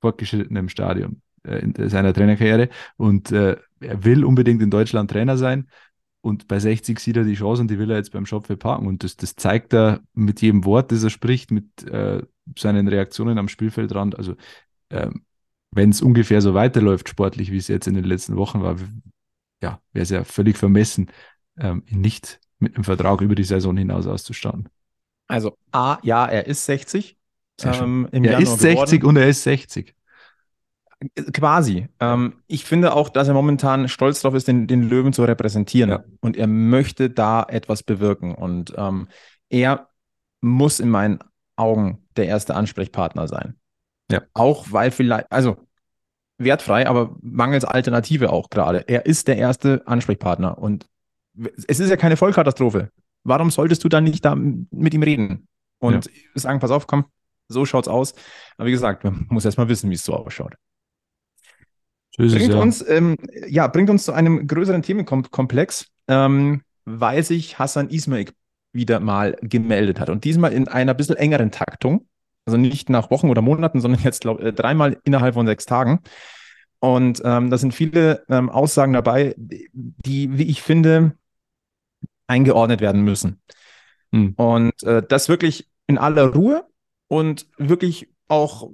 fortgeschrittenen Stadium äh, in seiner Trainerkarriere und äh, er will unbedingt in Deutschland Trainer sein. Und bei 60 sieht er die Chance und die will er jetzt beim Schopfe parken. Und das, das zeigt er mit jedem Wort, das er spricht, mit äh, seinen Reaktionen am Spielfeldrand. Also, ähm, wenn es ungefähr so weiterläuft, sportlich, wie es jetzt in den letzten Wochen war, ja, wäre es ja völlig vermessen, ähm, ihn nicht mit einem Vertrag über die Saison hinaus auszustatten. Also A, ja, er ist 60. Sehr schön. ähm, Er Januar ist 60 geworden. und er ist 60. Quasi. Ähm, ich finde auch, dass er momentan stolz darauf ist, den, den Löwen zu repräsentieren. Ja. Und er möchte da etwas bewirken. Und ähm, er muss in meinen Augen der erste Ansprechpartner sein. Ja. Auch weil vielleicht, also wertfrei, aber mangels Alternative auch gerade. Er ist der erste Ansprechpartner. Und es ist ja keine Vollkatastrophe. Warum solltest du dann nicht da mit ihm reden? Und sagen, pass auf, komm, so schaut's aus. Aber wie gesagt, man muss erst mal wissen, wie es so ausschaut. Es, Bringt ja. uns, ähm, ja, bringt uns zu einem größeren Themenkomplex, ähm, weil sich Hassan Ismail wieder mal gemeldet hat. Und diesmal in einer bisschen engeren Taktung. Also nicht nach Wochen oder Monaten, sondern jetzt, glaube ich, dreimal innerhalb von sechs Tagen. Und ähm, da sind viele ähm, Aussagen dabei, die, wie ich finde, eingeordnet werden müssen. Hm. Und äh, das wirklich in aller Ruhe und wirklich auch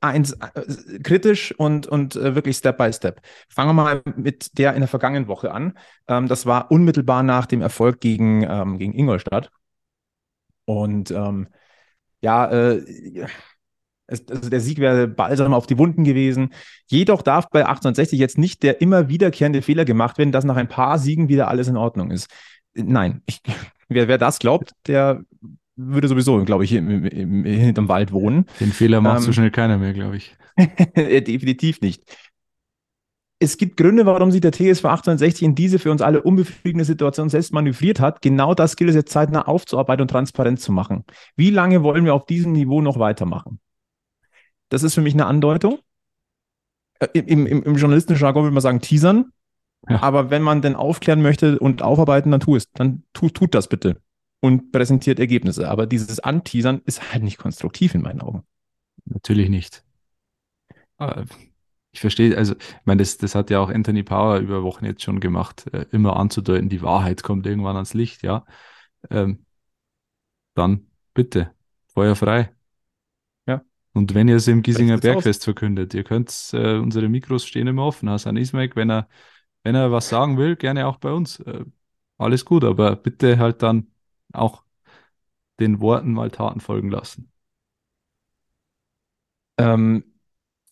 eins, äh, kritisch und, und äh, wirklich Step by Step. Fangen wir mal mit der in der vergangenen Woche an. Ähm, das war unmittelbar nach dem Erfolg gegen, ähm, gegen Ingolstadt. Und ähm, ja, äh, es, also der Sieg wäre balsam auf die Wunden gewesen. Jedoch darf bei 1860 jetzt nicht der immer wiederkehrende Fehler gemacht werden, dass nach ein paar Siegen wieder alles in Ordnung ist. Nein, ich, wer, wer das glaubt, der würde sowieso, glaube ich, im, im, hinterm Wald wohnen. Den Fehler macht so Ähm, schnell keiner mehr, glaube ich. Definitiv nicht. Es gibt Gründe, warum sich der TSV 1860 in diese für uns alle unbefriedigende Situation selbst manövriert hat. Genau das gilt es jetzt zeitnah aufzuarbeiten und transparent zu machen. Wie lange wollen wir auf diesem Niveau noch weitermachen? Das ist für mich eine Andeutung. Äh, Im, im, im journalistischen Jargon würde man sagen, teasern. Ja. Aber wenn man denn aufklären möchte und aufarbeiten, dann tu es. Dann tu, tut das bitte. Und präsentiert Ergebnisse. Aber dieses Anteasern ist halt nicht konstruktiv in meinen Augen. Natürlich nicht. Aber Ich verstehe, also, ich meine, das, das hat ja auch Anthony Power über Wochen jetzt schon gemacht, äh, immer anzudeuten, die Wahrheit kommt irgendwann ans Licht, ja. Ähm, dann bitte, Feuer frei. Ja. Und wenn ihr es im Giesinger Sprecht's aus. Bergfest verkündet, ihr könnt, äh, unsere Mikros stehen immer offen. Hasan Ismail, wenn er, wenn er was sagen will, gerne auch bei uns. Äh, alles gut, aber bitte halt dann auch den Worten mal Taten folgen lassen. Ähm,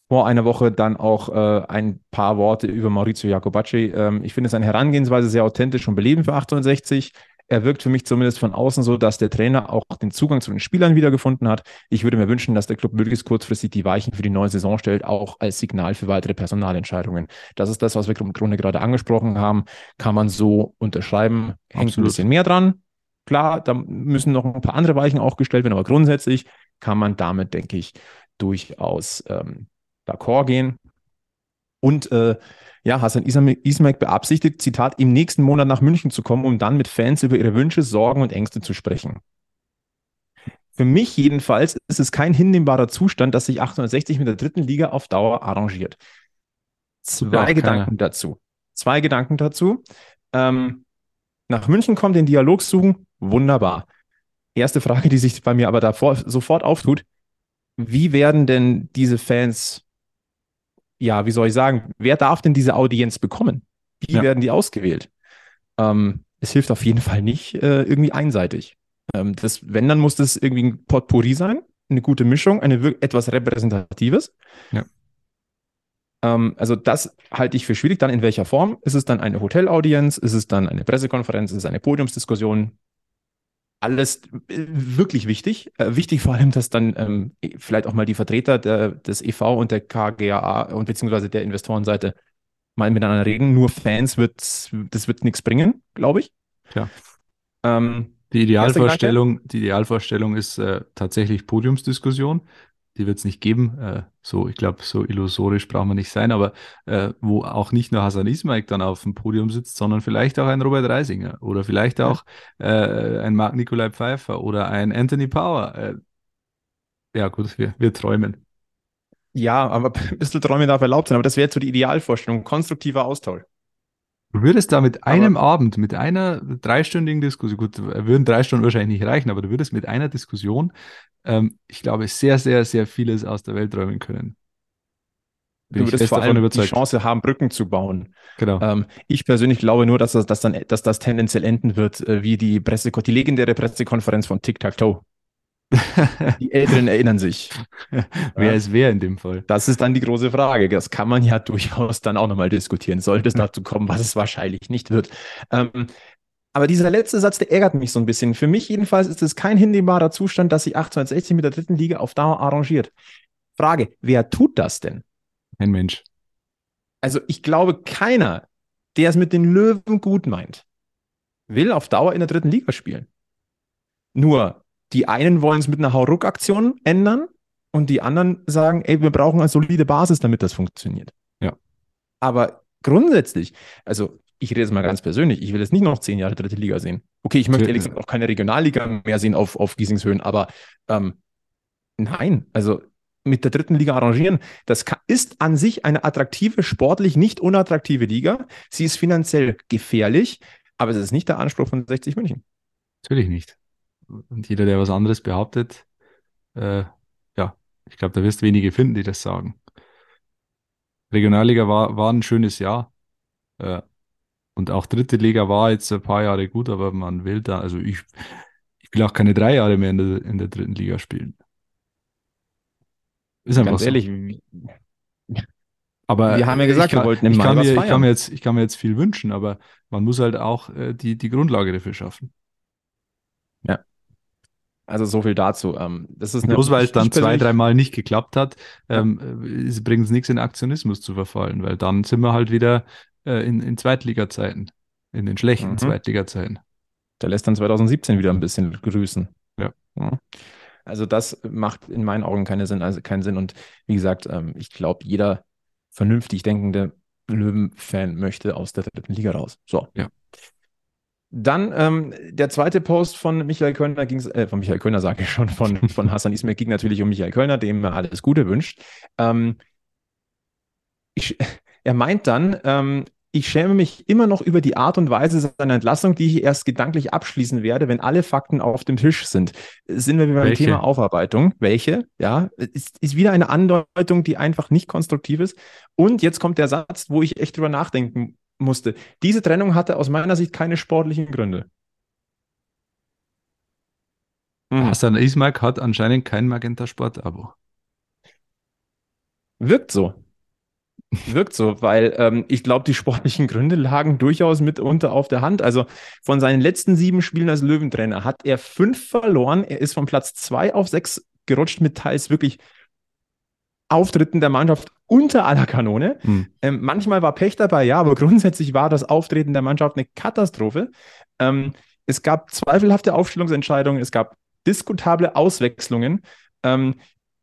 vor einer Woche dann auch äh, ein paar Worte über Maurizio Jacobacci. Ähm, ich finde seine Herangehensweise sehr authentisch und belebend für 1860. Er wirkt für mich zumindest von außen so, dass der Trainer auch den Zugang zu den Spielern wiedergefunden hat. Ich würde mir wünschen, dass der Club möglichst kurzfristig die Weichen für die neue Saison stellt, auch als Signal für weitere Personalentscheidungen. Das ist das, was wir im Grunde gerade angesprochen haben. Kann man so unterschreiben. Hängt ein Absolut. bisschen mehr dran. Klar, da müssen noch ein paar andere Weichen auch gestellt werden, aber grundsätzlich kann man damit, denke ich, durchaus ähm, d'accord gehen. Und äh, ja, Hassan Ismail beabsichtigt, Zitat, im nächsten Monat nach München zu kommen, um dann mit Fans über ihre Wünsche, Sorgen und Ängste zu sprechen. für mich jedenfalls ist es kein hinnehmbarer Zustand, dass sich 1860 mit der dritten Liga auf Dauer arrangiert. Zwei Gedanken dazu. Zwei Gedanken dazu. Ähm, nach München kommen, den Dialog suchen, wunderbar. Erste Frage, die sich bei mir aber davor sofort auftut, wie werden denn diese Fans, ja, wie soll ich sagen, wer darf denn diese Audienz bekommen? Wie ja. werden die ausgewählt? Ähm, es hilft auf jeden Fall nicht äh, irgendwie einseitig. Ähm, das, wenn, dann muss das irgendwie ein Potpourri sein, eine gute Mischung, eine etwas Repräsentatives. Ja. Ähm, also das halte ich für schwierig. Dann in welcher Form? Ist es dann eine Hotelaudienz? Ist es dann eine Pressekonferenz? Ist es eine Podiumsdiskussion? Alles äh, wirklich wichtig. Äh, wichtig vor allem, dass dann ähm, vielleicht auch mal die Vertreter der, des EV und der KGAA und beziehungsweise der Investorenseite mal miteinander reden. Nur Fans wird, das wird nichts bringen, glaube ich. Ja. Ähm, die Idealvorstellung, die Idealvorstellung ist äh, tatsächlich Podiumsdiskussion. Die wird es nicht geben. Äh, so, ich glaube, so illusorisch braucht man nicht sein, aber äh, wo auch nicht nur Hassan Ismail dann auf dem Podium sitzt, sondern vielleicht auch ein Robert Reisinger oder vielleicht auch. Äh, ein Marc Nikolai Pfeiffer oder ein Anthony Power. Äh, ja, gut, wir, wir träumen. Ja, aber ein bisschen Träume darf erlaubt sein, aber das wäre so die Idealvorstellung, konstruktiver Austausch. Du würdest da mit einem aber, Abend, mit einer dreistündigen Diskussion, gut, würden drei Stunden wahrscheinlich nicht reichen, aber du würdest mit einer Diskussion, ähm, ich glaube, sehr, sehr, sehr vieles aus der Welt räumen können. Bin du würdest vor allem die Chance haben, Brücken zu bauen. Genau. Ähm, ich persönlich glaube nur, dass das, dass dann, dass das tendenziell enden wird, äh, wie die Presse, die legendäre Pressekonferenz von Tic Tac Toe. Die Älteren erinnern sich. wer ist wer in dem Fall? Das ist dann die große Frage. Das kann man ja durchaus dann auch nochmal diskutieren. Sollte es dazu kommen, was es wahrscheinlich nicht wird. Ähm, aber dieser letzte Satz, der ärgert mich so ein bisschen. Für mich jedenfalls ist es kein hinnehmbarer Zustand, dass sich 1860 mit der dritten Liga auf Dauer arrangiert. Frage, wer tut das denn? Ein Mensch. Also ich glaube, keiner, der es mit den Löwen gut meint, will auf Dauer in der dritten Liga spielen. Nur die einen wollen es mit einer Hauruck-Aktion ändern und die anderen sagen, ey, wir brauchen eine solide Basis, damit das funktioniert. Ja. Aber grundsätzlich, also ich rede jetzt mal ganz persönlich, ich will jetzt nicht noch zehn Jahre dritte Liga sehen. Okay, ich möchte ehrlich gesagt auch keine Regionalliga mehr sehen auf, auf Giesingshöhen, aber ähm, nein, also mit der dritten Liga arrangieren, das ist an sich eine attraktive, sportlich nicht unattraktive Liga. Sie ist finanziell gefährlich, aber es ist nicht der Anspruch von 60 München. Natürlich nicht. Und jeder, der was anderes behauptet, äh, ja, ich glaube, da wirst du wenige finden, die das sagen. Regionalliga war, war ein schönes Jahr. Äh, und auch dritte Liga war jetzt ein paar Jahre gut, aber man will da, also ich, ich will auch keine drei Jahre mehr in der, in der dritten Liga spielen. Ist einfach Ganz ehrlich, so. aber wir haben ja gesagt, kann, wir wollten im ich Mai kann, mir, ich, kann mir jetzt, ich kann mir jetzt viel wünschen, aber man muss halt auch äh, die, die Grundlage dafür schaffen. Ja. Also so viel dazu. Ähm, das ist Bloß weil es dann zwei, dreimal nicht geklappt hat, ähm, ja. bringt es nichts in Aktionismus zu verfallen, weil dann sind wir halt wieder äh, in, in Zweitliga-Zeiten, in den schlechten mhm. Zweitliga-Zeiten. Der lässt dann 2017 wieder ein bisschen grüßen. Ja. ja. Also das macht in meinen Augen keine Sinn, also keinen Sinn. Und wie gesagt, ähm, ich glaube, jeder vernünftig denkende Löwen-Fan möchte aus der dritten Liga raus. So. Ja. Dann ähm, der zweite Post von Michael Kölner ging äh, von Michael Kölner sage ich schon, von, von Hassan Ismail ging natürlich um Michael Kölner, dem er alles Gute wünscht. Ähm, ich, er meint dann, ähm, ich schäme mich immer noch über die Art und Weise seiner Entlassung, die ich erst gedanklich abschließen werde, wenn alle Fakten auf dem Tisch sind. Sind wir beim Welche? Thema Aufarbeitung? Welche? Ja, ist, ist wieder eine Andeutung, die einfach nicht konstruktiv ist. Und jetzt kommt der Satz, wo ich echt drüber nachdenken musste. Diese Trennung hatte aus meiner Sicht keine sportlichen Gründe. Hm. Hassan Ismail hat anscheinend kein Magenta Sport-Abo. Wirkt so. Wirkt so, weil ähm, ich glaube, die sportlichen Gründe lagen durchaus mitunter auf der Hand. Also von seinen letzten sieben Spielen als Löwentrainer hat er fünf verloren. Er ist von Platz zwei auf sechs gerutscht mit teils wirklich Auftritten der Mannschaft unter aller Kanone. Mhm. Ähm, manchmal war Pech dabei, ja, aber grundsätzlich war das Auftreten der Mannschaft eine Katastrophe. Ähm, es gab zweifelhafte Aufstellungsentscheidungen, es gab diskutable Auswechslungen. Ähm,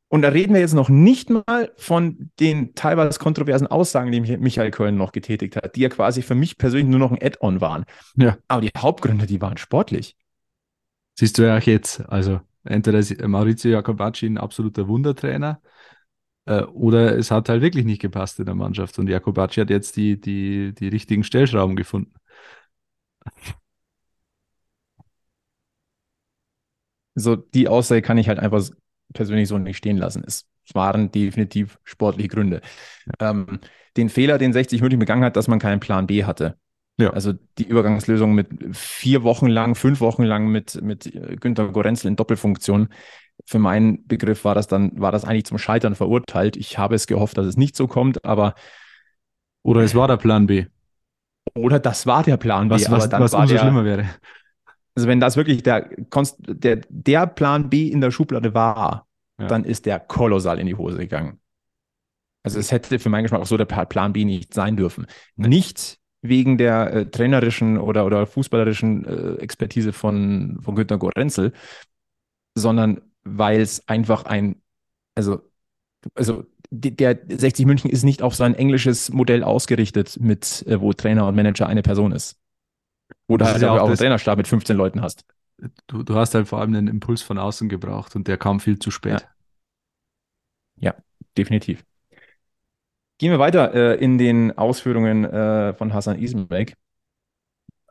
und da reden wir jetzt noch nicht mal von den teilweise kontroversen Aussagen, die Michael Köln noch getätigt hat, die ja quasi für mich persönlich nur noch ein Add-on waren. Ja. Aber die Hauptgründe, die waren sportlich. Siehst du ja auch jetzt. Also Entweder ist Maurizio Jacobacci ein absoluter Wundertrainer äh, oder es hat halt wirklich nicht gepasst in der Mannschaft. Und Jacobacci hat jetzt die, die, die richtigen Stellschrauben gefunden. So, die Aussage kann ich halt einfach persönlich so nicht stehen lassen. Es waren definitiv sportliche Gründe. Ja. Ähm, den Fehler, den 60 München begangen hat, dass man keinen Plan B hatte. Ja. Also die Übergangslösung mit vier Wochen lang, fünf Wochen lang mit, mit Günter Gorenzel in Doppelfunktion. Für meinen Begriff war das dann, war das eigentlich zum Scheitern verurteilt. Ich habe es gehofft, dass es nicht so kommt, aber. Oder es war der Plan B. Oder das war der Plan B. Was, was, was umso der, schlimmer wäre. Also wenn das wirklich der, der, der Plan B in der Schublade war, ja. dann ist der kolossal in die Hose gegangen. Also es hätte für meinen Geschmack auch so der Plan B nicht sein dürfen. Nicht wegen der äh, trainerischen oder, oder fußballerischen äh, Expertise von, von Günter Gorenzel, sondern weil es einfach ein, also, also der 60 München ist nicht auf sein englisches Modell ausgerichtet, mit äh, wo Trainer und Manager eine Person ist. Wo du halt ja auch, einen Trainerstab mit 15 Leuten hast. Du, du hast halt vor allem einen Impuls von außen gebraucht und der kam viel zu spät. Ja, ja definitiv. Gehen wir weiter äh, in den Ausführungen äh, von Hassan Ismail.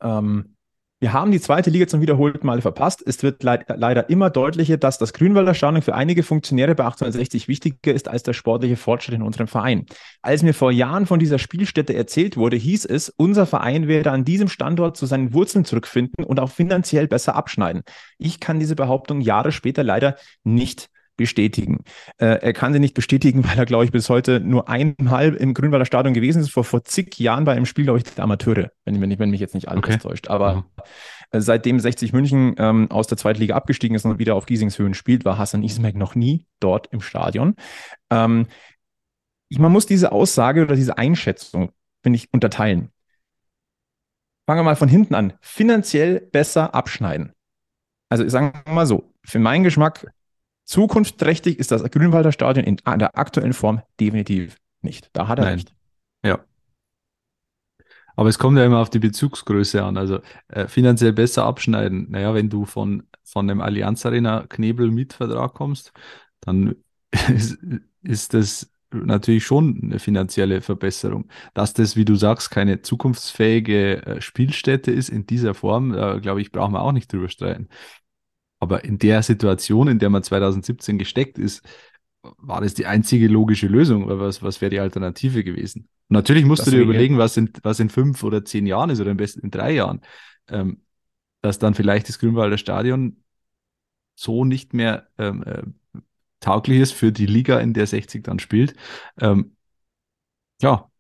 Ähm, wir haben die zweite Liga zum wiederholten Male verpasst. Es wird leid, leider immer deutlicher, dass das Grünwalder Stadion für einige Funktionäre bei 1860 wichtiger ist als der sportliche Fortschritt in unserem Verein. Als mir vor Jahren von dieser Spielstätte erzählt wurde, hieß es, unser Verein werde an diesem Standort zu seinen Wurzeln zurückfinden und auch finanziell besser abschneiden. Ich kann diese Behauptung Jahre später leider nicht bestätigen. Äh, er kann sie nicht bestätigen, weil er, glaube ich, bis heute nur einmal im Grünwalder Stadion gewesen ist, vor, vor zig Jahren bei einem Spiel, glaube ich, der Amateure, wenn, wenn, wenn mich jetzt nicht alles okay. täuscht. Aber mhm. seitdem 60 München ähm, aus der zweiten Liga abgestiegen ist und wieder auf Giesingshöhen spielt, war Hassan Ismail noch nie dort im Stadion. Ähm, ich, man muss diese Aussage oder diese Einschätzung, finde ich, unterteilen. Fangen wir mal von hinten an. Finanziell besser abschneiden. Also sagen wir mal so, für meinen Geschmack Zukunftsträchtig ist das Grünwalder Stadion in der aktuellen Form definitiv nicht. Da hat er Nein. recht. Ja. Aber es kommt ja immer auf die Bezugsgröße an. Also äh, finanziell besser abschneiden. Naja, wenn du von, von dem Allianz Arena Knebel Mietvertrag kommst, dann ist, ist das natürlich schon eine finanzielle Verbesserung. Dass das, wie du sagst, keine zukunftsfähige äh, Spielstätte ist in dieser Form, äh, glaube ich, brauchen wir auch nicht drüber streiten. Aber in der Situation, in der man 2017 gesteckt ist, war das die einzige logische Lösung oder was, was wäre die Alternative gewesen? Und natürlich musst das du dir überlegen, was in, was in fünf oder zehn Jahren ist oder am besten in drei Jahren, ähm, dass dann vielleicht das Grünwalder Stadion so nicht mehr ähm, äh, tauglich ist für die Liga, in der 60 dann spielt. Ähm, ja,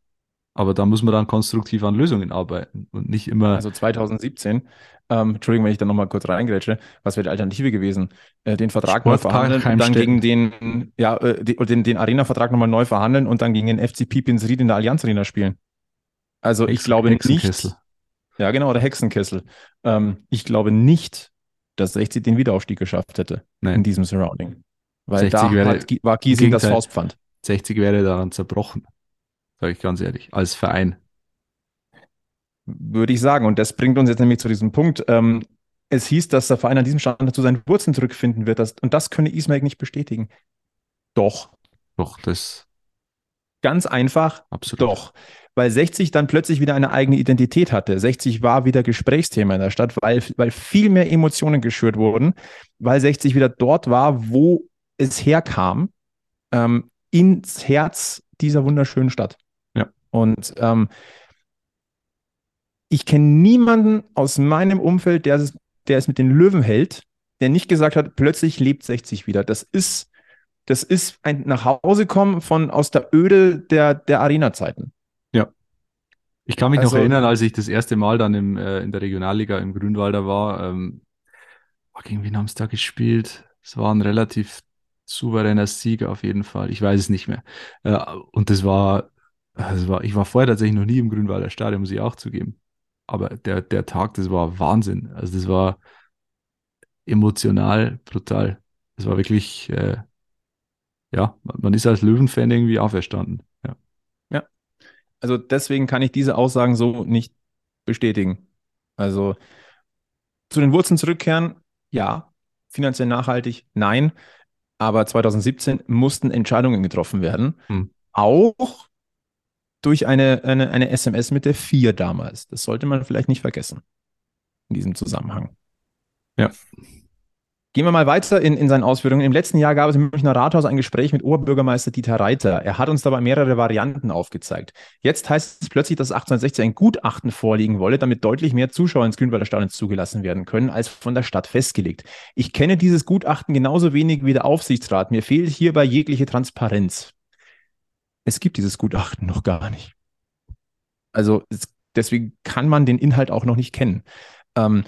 aber da muss man dann konstruktiv an Lösungen arbeiten und nicht immer. Also 2017 ähm, Entschuldigung, wenn ich da nochmal kurz reingrätsche, was wäre die Alternative gewesen? Äh, den Vertrag neu verhandeln und dann gegen den, ja, äh, den, den Arena-Vertrag nochmal neu verhandeln und dann gegen den FC Pipinsried in der Allianz Arena spielen. Also Hex ich glaube nicht. Ja, genau, der Hexenkessel. Ähm, ich glaube nicht, dass 60 den Wiederaufstieg geschafft hätte Nein. in diesem Surrounding. Weil da hat, war Giesing das Faustpfand. 60 wäre daran zerbrochen, sage ich ganz ehrlich, als Verein würde ich sagen. Und das bringt uns jetzt nämlich zu diesem Punkt. Ähm, es hieß, dass der Verein an diesem Stand zu seinen Wurzeln zurückfinden wird. Das, und das könne Ismail nicht bestätigen. Doch. Doch, das. Ganz einfach. Absolut. Doch. Weil 60 dann plötzlich wieder eine eigene Identität hatte. 60 war wieder Gesprächsthema in der Stadt, weil, weil viel mehr Emotionen geschürt wurden, weil 60 wieder dort war, wo es herkam, ähm, ins Herz dieser wunderschönen Stadt. Und ähm, ich kenne niemanden aus meinem Umfeld, der es, der es mit den Löwen hält, der nicht gesagt hat, plötzlich lebt 60 wieder. Das ist, das ist ein Nachhausekommen von aus der Öde der, der Arena-Zeiten. Ja. Ich kann mich also, noch erinnern, als ich das erste Mal dann im, äh, in der Regionalliga im Grünwalder war, ähm, gegen wen haben sie da gespielt? Es war ein relativ souveräner Sieg auf jeden Fall. Ich weiß es nicht mehr. Äh, und das war, das war, ich war vorher tatsächlich noch nie im Grünwalder Stadion, muss ich auch zugeben. Aber der, der Tag, das war Wahnsinn. Also das war emotional brutal. Das war wirklich, äh, ja, man ist als Löwenfan irgendwie auferstanden. Ja. ja. Also deswegen kann ich diese Aussagen so nicht bestätigen. Also zu den Wurzeln zurückkehren, ja. finanziell nachhaltig? Nein. Aber 2017 mussten Entscheidungen getroffen werden. Hm. Auch durch eine, eine, eine SMS mit der 4 damals. Das sollte man vielleicht nicht vergessen in diesem Zusammenhang. Ja. Gehen wir mal weiter in, in seinen Ausführungen. Im letzten Jahr gab es im Münchner Rathaus ein Gespräch mit Oberbürgermeister Dieter Reiter. Er hat uns dabei mehrere Varianten aufgezeigt. Jetzt heißt es plötzlich, dass 1860 ein Gutachten vorliegen wolle, damit deutlich mehr Zuschauer ins Grünwalder Stadion zugelassen werden können, als von der Stadt festgelegt. Ich kenne dieses Gutachten genauso wenig wie der Aufsichtsrat. Mir fehlt hierbei jegliche Transparenz. Es gibt dieses Gutachten noch gar nicht. Also es, deswegen kann man den Inhalt auch noch nicht kennen. Ähm,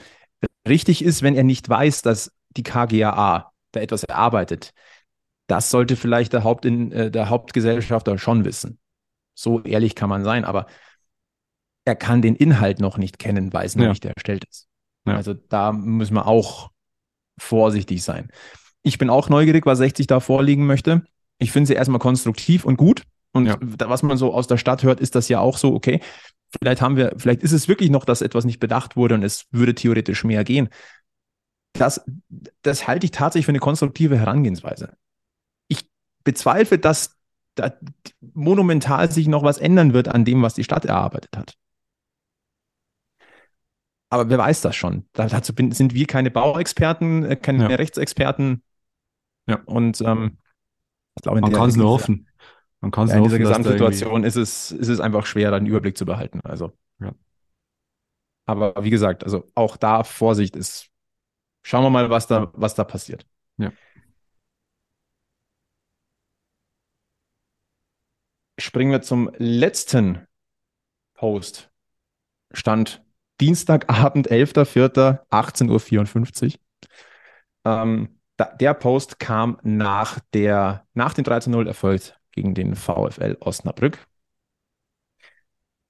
richtig ist, wenn er nicht weiß, dass die KGAA da etwas erarbeitet. Das sollte vielleicht der, Hauptin, äh, der Hauptgesellschafter schon wissen. So ehrlich kann man sein, aber er kann den Inhalt noch nicht kennen, weil es noch Ja. nicht erstellt ist. Ja. Also da müssen wir auch vorsichtig sein. Ich bin auch neugierig, was 60 da vorliegen möchte. Ich finde sie erstmal konstruktiv und gut. Und Ja. was man so aus der Stadt hört, ist das ja auch so, okay, vielleicht haben wir, vielleicht ist es wirklich noch, dass etwas nicht bedacht wurde und es würde theoretisch mehr gehen. Das, das halte ich tatsächlich für eine konstruktive Herangehensweise. Ich bezweifle, dass da monumental sich noch was ändern wird an dem, was die Stadt erarbeitet hat. Aber wer weiß das schon? Da- Dazu sind wir keine Bauexperten, äh, keine Ja. Rechtsexperten. Ja. Und ähm, ich glaube, Man kann es nur hoffen. Man kann ja, in dieser Gesamtsituation ist es, ist es einfach schwer, einen Überblick zu behalten. Also. Ja. Aber wie gesagt, also auch da Vorsicht ist. Schauen wir mal, was da, was da passiert. Ja. Springen wir zum letzten Post. Stand Dienstagabend, 11.04., 18.54 Uhr. Ähm, da, der Post kam nach, der, nach dem 13-0-Erfolg gegen den VfL Osnabrück.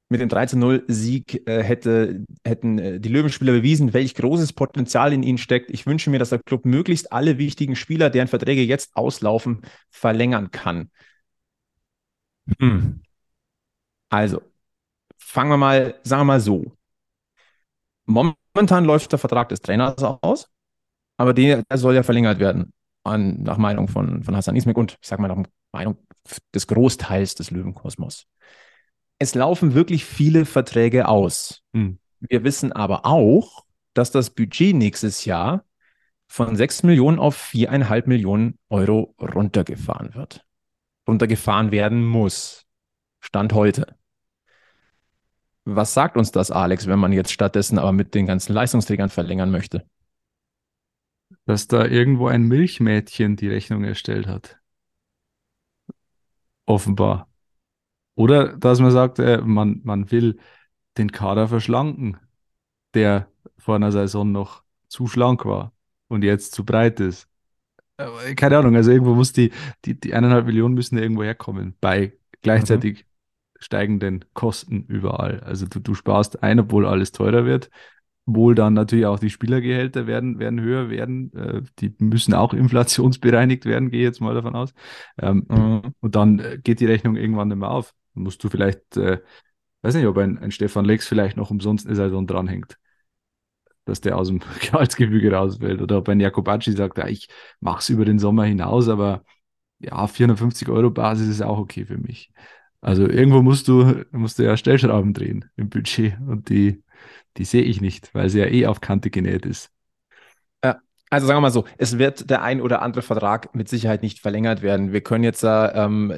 Mit dem 13-0-Sieg äh, hätte, hätten äh, die Löwenspieler bewiesen, welch großes Potenzial in ihnen steckt. Ich wünsche mir, dass der Club möglichst alle wichtigen Spieler, deren Verträge jetzt auslaufen, verlängern kann. Hm. Also, fangen wir mal, sagen wir mal so. Momentan läuft der Vertrag des Trainers aus, aber der, der soll ja verlängert werden, an, nach Meinung von, von Hassan Ismek und ich sag mal nach Meinung des Großteils des Löwenkosmos. Es laufen wirklich viele Verträge aus. Hm. Wir wissen aber auch, dass das Budget nächstes Jahr von 6 Millionen auf 4,5 Millionen Euro runtergefahren wird. Runtergefahren werden muss. Stand heute. Was sagt uns das, Alex, wenn man jetzt stattdessen aber mit den ganzen Leistungsträgern verlängern möchte? dass da irgendwo ein Milchmädchen die Rechnung erstellt hat. Offenbar. Oder dass man sagt, äh, man, man will den Kader verschlanken, der vor einer Saison noch zu schlank war und jetzt zu breit ist. Aber keine Ahnung, also irgendwo muss die, die, die eineinhalb Millionen müssen ja irgendwo herkommen, bei gleichzeitig steigenden Kosten überall. Also du, du sparst ein, obwohl alles teurer wird. Wohl dann natürlich auch die Spielergehälter werden, werden höher werden. Äh, die müssen auch inflationsbereinigt werden, gehe ich jetzt mal davon aus. Ähm, Mhm. und dann äh, geht die Rechnung irgendwann nicht mehr auf. Dann musst du vielleicht, äh, weiß nicht, ob ein, ein Stefan Lex vielleicht noch umsonst eine Saison dranhängt, dass der aus dem Gehaltsgefüge rausfällt. Oder ob ein Jakobacci sagt, ja, ich mach's über den Sommer hinaus, aber ja, 450 Euro Basis ist auch okay für mich. Also irgendwo musst du, musst du ja Stellschrauben drehen im Budget und die, die sehe ich nicht, weil sie ja eh auf Kante genäht ist. Also sagen wir mal so, es wird der ein oder andere Vertrag mit Sicherheit nicht verlängert werden. Wir können jetzt, äh, ähm,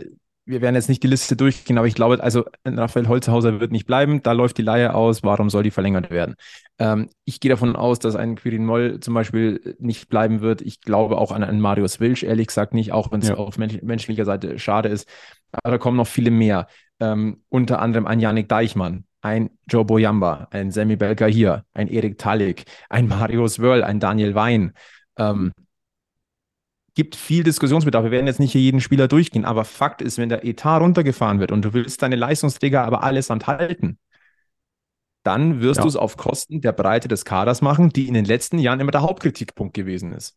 wir werden jetzt nicht die Liste durchgehen, aber ich glaube, also Raphael Holzhauser wird nicht bleiben. Da läuft die Leihe aus. Warum soll die verlängert werden? Ähm, ich gehe davon aus, dass ein Quirin Moll zum Beispiel nicht bleiben wird. Ich glaube auch an einen Marius Wilsch, ehrlich gesagt nicht, auch wenn es Ja. auf mensch menschlicher Seite schade ist. Aber da kommen noch viele mehr. Ähm, unter anderem ein Janik Deichmann, ein Joe Boyamba, ein Sammy Belka hier, ein Erik Talik, ein Marius Wörl, ein Daniel Wein. Ähm, gibt viel Diskussionsbedarf. Wir werden jetzt nicht hier jeden Spieler durchgehen, aber Fakt ist, wenn der Etat runtergefahren wird und du willst deine Leistungsträger aber allesamt halten, dann wirst Ja. du es auf Kosten der Breite des Kaders machen, die in den letzten Jahren immer der Hauptkritikpunkt gewesen ist.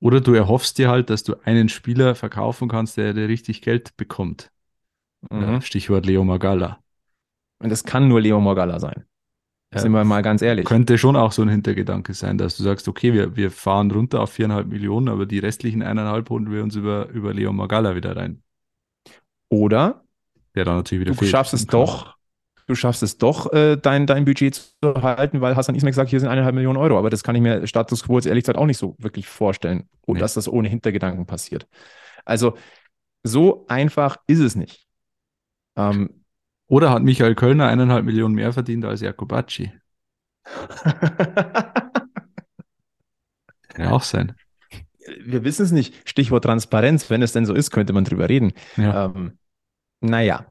Oder du erhoffst dir halt, dass du einen Spieler verkaufen kannst, der, der richtig Geld bekommt. Mhm. Stichwort Leo Magalla. Und das kann nur Leo Morgalla sein. Sind wir mal ganz ehrlich. Könnte schon auch so ein Hintergedanke sein, dass du sagst, okay, wir, wir fahren runter auf viereinhalb Millionen, aber die restlichen eineinhalb holen wir uns über, über Leon Magalla wieder rein. Oder Der dann natürlich wieder du fehlt. schaffst es doch, du schaffst es doch, äh, dein, dein Budget zu halten, weil Hassan Ismail gesagt, hier sind eineinhalb Millionen Euro. Aber das kann ich mir Status Quo jetzt ehrlich gesagt auch nicht so wirklich vorstellen, und Nee. dass das ohne Hintergedanken passiert. Also so einfach ist es nicht. Ähm, Oder hat Michael Kölner eineinhalb Millionen mehr verdient als Jakobacci? Kann ja auch sein. wir wissen es nicht. Stichwort Transparenz. Wenn es denn so ist, könnte man drüber reden. Ja. Ähm, naja.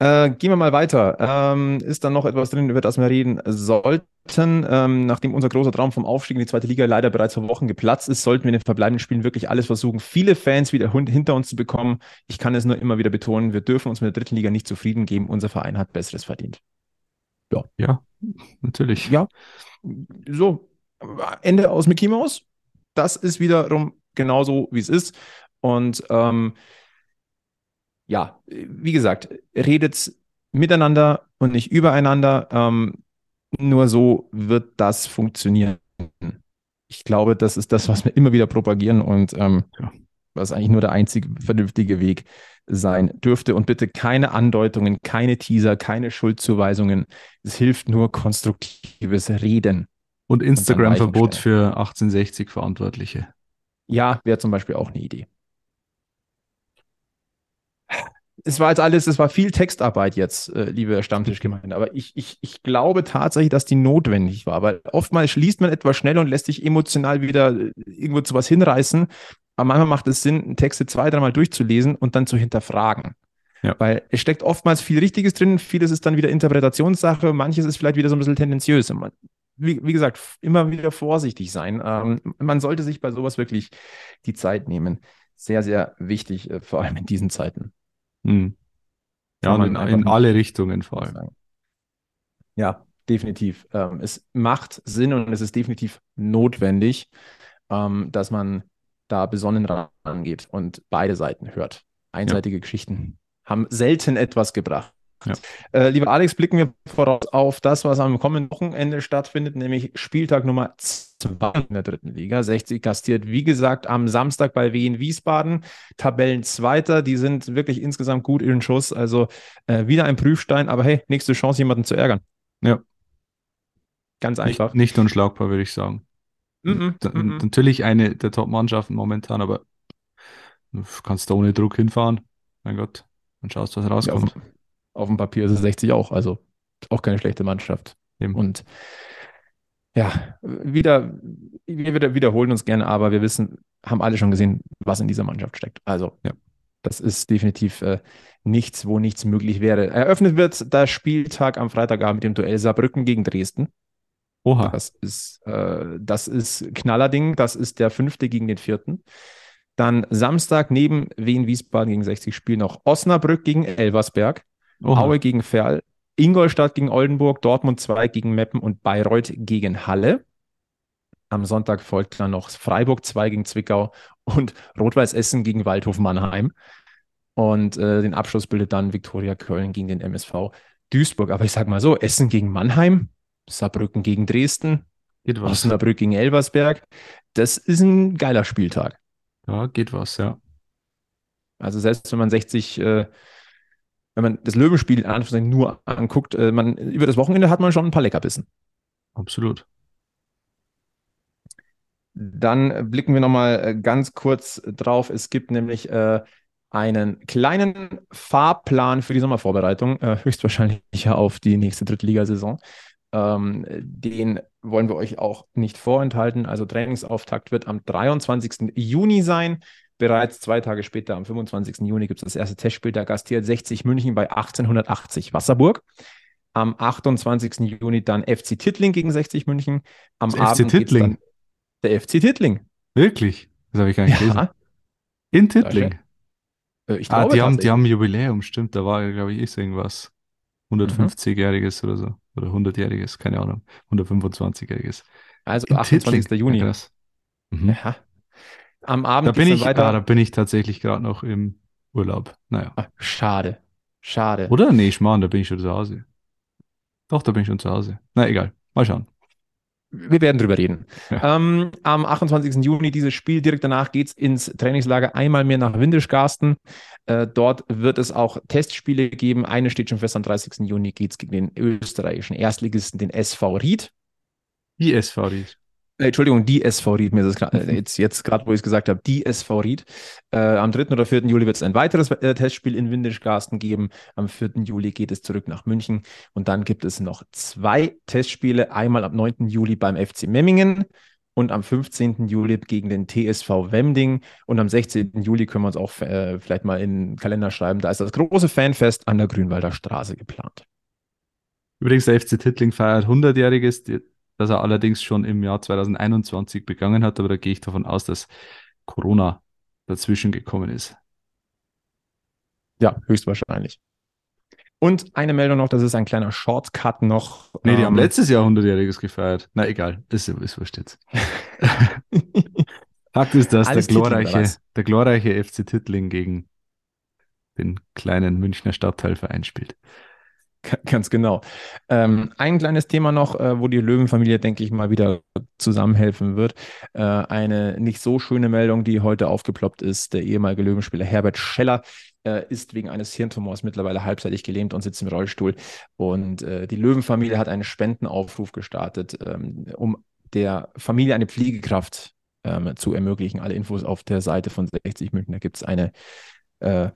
Äh, gehen wir mal weiter. Ähm, ist da noch etwas drin, über das wir reden sollten? Ähm, nachdem unser großer Traum vom Aufstieg in die zweite Liga leider bereits vor Wochen geplatzt ist, sollten wir in den verbleibenden Spielen wirklich alles versuchen, viele Fans wieder hinter uns zu bekommen. Ich kann es nur immer wieder betonen, wir dürfen uns mit der dritten Liga nicht zufrieden geben. Unser Verein hat Besseres verdient. Ja, natürlich. Ja, so, Ende aus Mickey Mouse. Das ist wiederum genauso, wie es ist. Und ähm, ja, wie gesagt, redet miteinander und nicht übereinander. Ähm, nur so wird das funktionieren. Ich glaube, das ist das, was wir immer wieder propagieren und ähm, Ja. was eigentlich nur der einzige vernünftige Weg sein dürfte. Und bitte keine Andeutungen, keine Teaser, keine Schuldzuweisungen. Es hilft nur konstruktives Reden. Und Instagram-Verbot für 1860 Verantwortliche. Ja, wäre zum Beispiel auch eine Idee. Es war jetzt alles, es war viel Textarbeit jetzt, äh, liebe Stammtischgemeinde, aber ich, ich, ich glaube tatsächlich, dass die notwendig war, weil oftmals schließt man etwas schnell und lässt sich emotional wieder äh, irgendwo zu was hinreißen, aber manchmal macht es Sinn, Texte zwei, dreimal durchzulesen und dann zu hinterfragen. Ja. Weil es steckt oftmals viel Richtiges drin, vieles ist dann wieder Interpretationssache, manches ist vielleicht wieder so ein bisschen tendenziös. Wie, wie gesagt, immer wieder vorsichtig sein. Ähm, man sollte sich bei sowas wirklich die Zeit nehmen. Sehr, sehr wichtig, äh, vor allem in diesen Zeiten. Hm. Ja, in, in alle Richtungen vor allem. sagen. Ja, definitiv. Ähm, es macht Sinn und es ist definitiv notwendig, ähm, dass man da besonnen rangeht und beide Seiten hört. Einseitige Geschichten haben selten etwas gebracht. Ja. Äh, lieber Alex, blicken wir voraus auf das, was am kommenden Wochenende stattfindet, nämlich Spieltag Nummer 2 in der dritten Liga. 60 gastiert, wie gesagt, am Samstag bei Wien Wiesbaden. Tabellenzweiter, die sind wirklich insgesamt gut in den Schuss. Also äh, wieder ein Prüfstein, aber hey, nächste Chance, jemanden zu ärgern. Ja. Ganz Nicht, einfach. nicht unschlagbar, würde ich sagen. Mhm, Da- mhm. Natürlich eine der Top-Mannschaften momentan, aber du kannst da ohne Druck hinfahren. Mein Gott, dann schaust, was Ja, auf, rauskommt. auf dem Papier ist es 60 auch, also auch keine schlechte Mannschaft. Eben. Und ja, wieder, wir wieder, wiederholen uns gerne, aber wir wissen, haben alle schon gesehen, was in dieser Mannschaft steckt. Also, Ja. das ist definitiv äh, nichts, wo nichts möglich wäre. Eröffnet wird der Spieltag am Freitagabend mit dem Duell Saarbrücken gegen Dresden. Oha, Das ist, äh, das ist Knallerding. Das ist der fünfte gegen den vierten. Dann Samstag neben Wien Wiesbaden gegen 60 spielen noch Osnabrück gegen Elversberg, oha. Aue gegen Ferl, Ingolstadt gegen Oldenburg, Dortmund 2 gegen Meppen und Bayreuth gegen Halle. Am Sonntag folgt dann noch Freiburg 2 gegen Zwickau und Rot-Weiß Essen gegen Waldhof Mannheim. Und äh, den Abschluss bildet dann Viktoria Köln gegen den MSV Duisburg. Aber ich sage mal so, Essen gegen Mannheim, Saarbrücken gegen Dresden, Geht was. Osnabrück gegen Elversberg. Das ist ein geiler Spieltag. Ja, geht was, ja. Also selbst wenn man 60, äh, wenn man das Löwenspiel in Anführungszeichen nur anguckt, äh, man, über das Wochenende hat man schon ein paar Leckerbissen. Absolut. Dann blicken wir nochmal äh, ganz kurz drauf. Es gibt nämlich äh, einen kleinen Fahrplan für die Sommervorbereitung, äh, höchstwahrscheinlich ja auf die nächste Drittligasaison. Ähm, den wollen wir euch auch nicht vorenthalten. Also Trainingsauftakt wird am 23. Juni sein. Bereits zwei Tage später, am 25. Juni, gibt es das erste Testspiel. Da gastiert 60 München bei 1880 Wasserburg. Am 28. Juni dann FC Tittling gegen 60 München. Am Das FC Abend geht's Tittling? der FC Tittling. Wirklich? Das habe ich gar nicht gelesen. Ja, In Tittling. äh, ich Ah, glaube die haben, die haben ein Jubiläum, stimmt. Da war, glaube ich, ist irgendwas. 150-jähriges oder so. Oder 100-jähriges, keine Ahnung. 125-jähriges. Also In 28. Tittling. Juni. Ja. Mhm. Ja. Am Abend Da bin ich, dann ah, da weiter. bin ich tatsächlich gerade noch im Urlaub. Naja. Ah, schade. Schade. Oder? Nee, Schmarrn, da bin ich schon zu Hause. Doch, da bin ich schon zu Hause. Na egal, mal schauen. Wir werden drüber reden. Ja. Ähm, am 28. Juni dieses Spiel, direkt danach geht es ins Trainingslager einmal mehr nach Windischgarsten. Äh, dort wird es auch Testspiele geben. Eine steht schon fest, am 30. Juni geht es gegen den österreichischen Erstligisten, den SV Ried. Die SV Ried. Äh, Entschuldigung, die SV Ried, mir ist es gra- äh, jetzt, jetzt gerade, wo ich es gesagt habe, die SV Ried. Äh, am 3. oder 4. Juli wird es ein weiteres äh, Testspiel in Windischgarsten geben. Am 4. Juli geht es zurück nach München. Und dann gibt es noch zwei Testspiele. Einmal am 9. Juli beim FC Memmingen und am 15. Juli gegen den TSV Wemding. Und am 16. Juli können wir uns auch äh, vielleicht mal in den Kalender schreiben. Da ist das große Fanfest an der Grünwalder Straße geplant. Übrigens, der FC Tittling feiert 100-jähriges, die- das er allerdings schon im Jahr 2021 begangen hat, aber da gehe ich davon aus, dass Corona dazwischen gekommen ist. Ja, höchstwahrscheinlich. Und eine Meldung noch, das ist ein kleiner Shortcut noch. Nee, die haben Ähm, letztes Jahr 100-jähriges gefeiert. Na egal, ist, ist wurscht jetzt. Fakt ist, dass der Alles glorreiche, der glorreiche FC Tittling gegen den kleinen Münchner Stadtteilverein spielt. Ganz genau. Ähm, ein kleines Thema noch, äh, wo die Löwenfamilie, denke ich mal, wieder zusammenhelfen wird. Äh, eine nicht so schöne Meldung, die heute aufgeploppt ist. Der ehemalige Löwenspieler Herbert Scheller äh, ist wegen eines Hirntumors mittlerweile halbseitig gelähmt und sitzt im Rollstuhl. Und äh, die Löwenfamilie hat einen Spendenaufruf gestartet, ähm, um der Familie eine Pflegekraft ähm, zu ermöglichen. Alle Infos auf der Seite von 60 München. Da gibt es eine äh,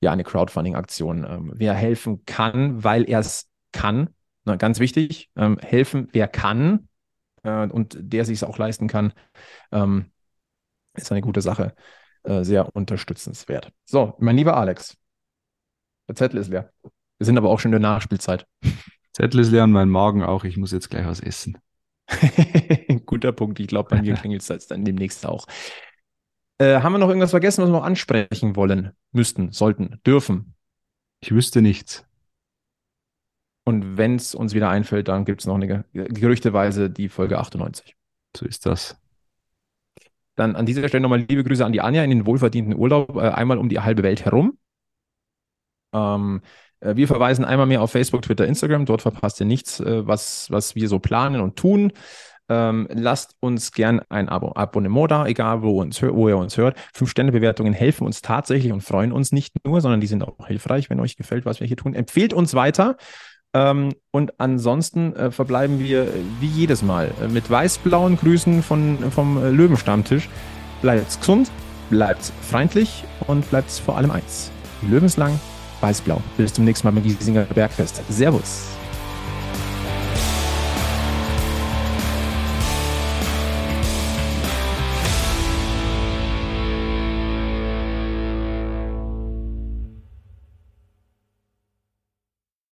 ja, eine Crowdfunding-Aktion. Ähm, wer helfen kann, weil er es kann, na, ganz wichtig, ähm, helfen, wer kann äh, und der sich es auch leisten kann, ähm, ist eine gute Sache. Äh, sehr unterstützenswert. So, mein lieber Alex, der Zettel ist leer. Wir sind aber auch schon in der Nachspielzeit. Zettel ist leer und mein Magen auch. Ich muss jetzt gleich was essen. Guter Punkt. Ich glaube, bei mir klingelt es dann demnächst auch. Äh, haben wir noch irgendwas vergessen, was wir noch ansprechen wollen, müssten, sollten, dürfen? Ich wüsste nichts. Und wenn es uns wieder einfällt, dann gibt es noch eine Ge- gerüchteweise die Folge 98. So ist das. Dann an dieser Stelle nochmal liebe Grüße an die Anja in den wohlverdienten Urlaub, äh, einmal um die halbe Welt herum. Ähm, äh, wir verweisen einmal mehr auf Facebook, Twitter, Instagram. Dort verpasst ihr nichts, was, was wir so planen und tun. Ähm, lasst uns gern ein Abo Abonnement da, egal wo, uns, wo ihr uns hört. Fünf-Sterne-Bewertungen helfen uns tatsächlich und freuen uns nicht nur, sondern die sind auch hilfreich, wenn euch gefällt, was wir hier tun. Empfehlt uns weiter. Ähm, und ansonsten äh, verbleiben wir äh, wie jedes Mal äh, mit weiß-blauen Grüßen von, vom äh, Löwenstammtisch. Bleibt's gesund, bleibt's freundlich und bleibt's vor allem eins. Löwenslang, weiß-blau. Bis zum nächsten Mal beim Giesinger Bergfest. Servus.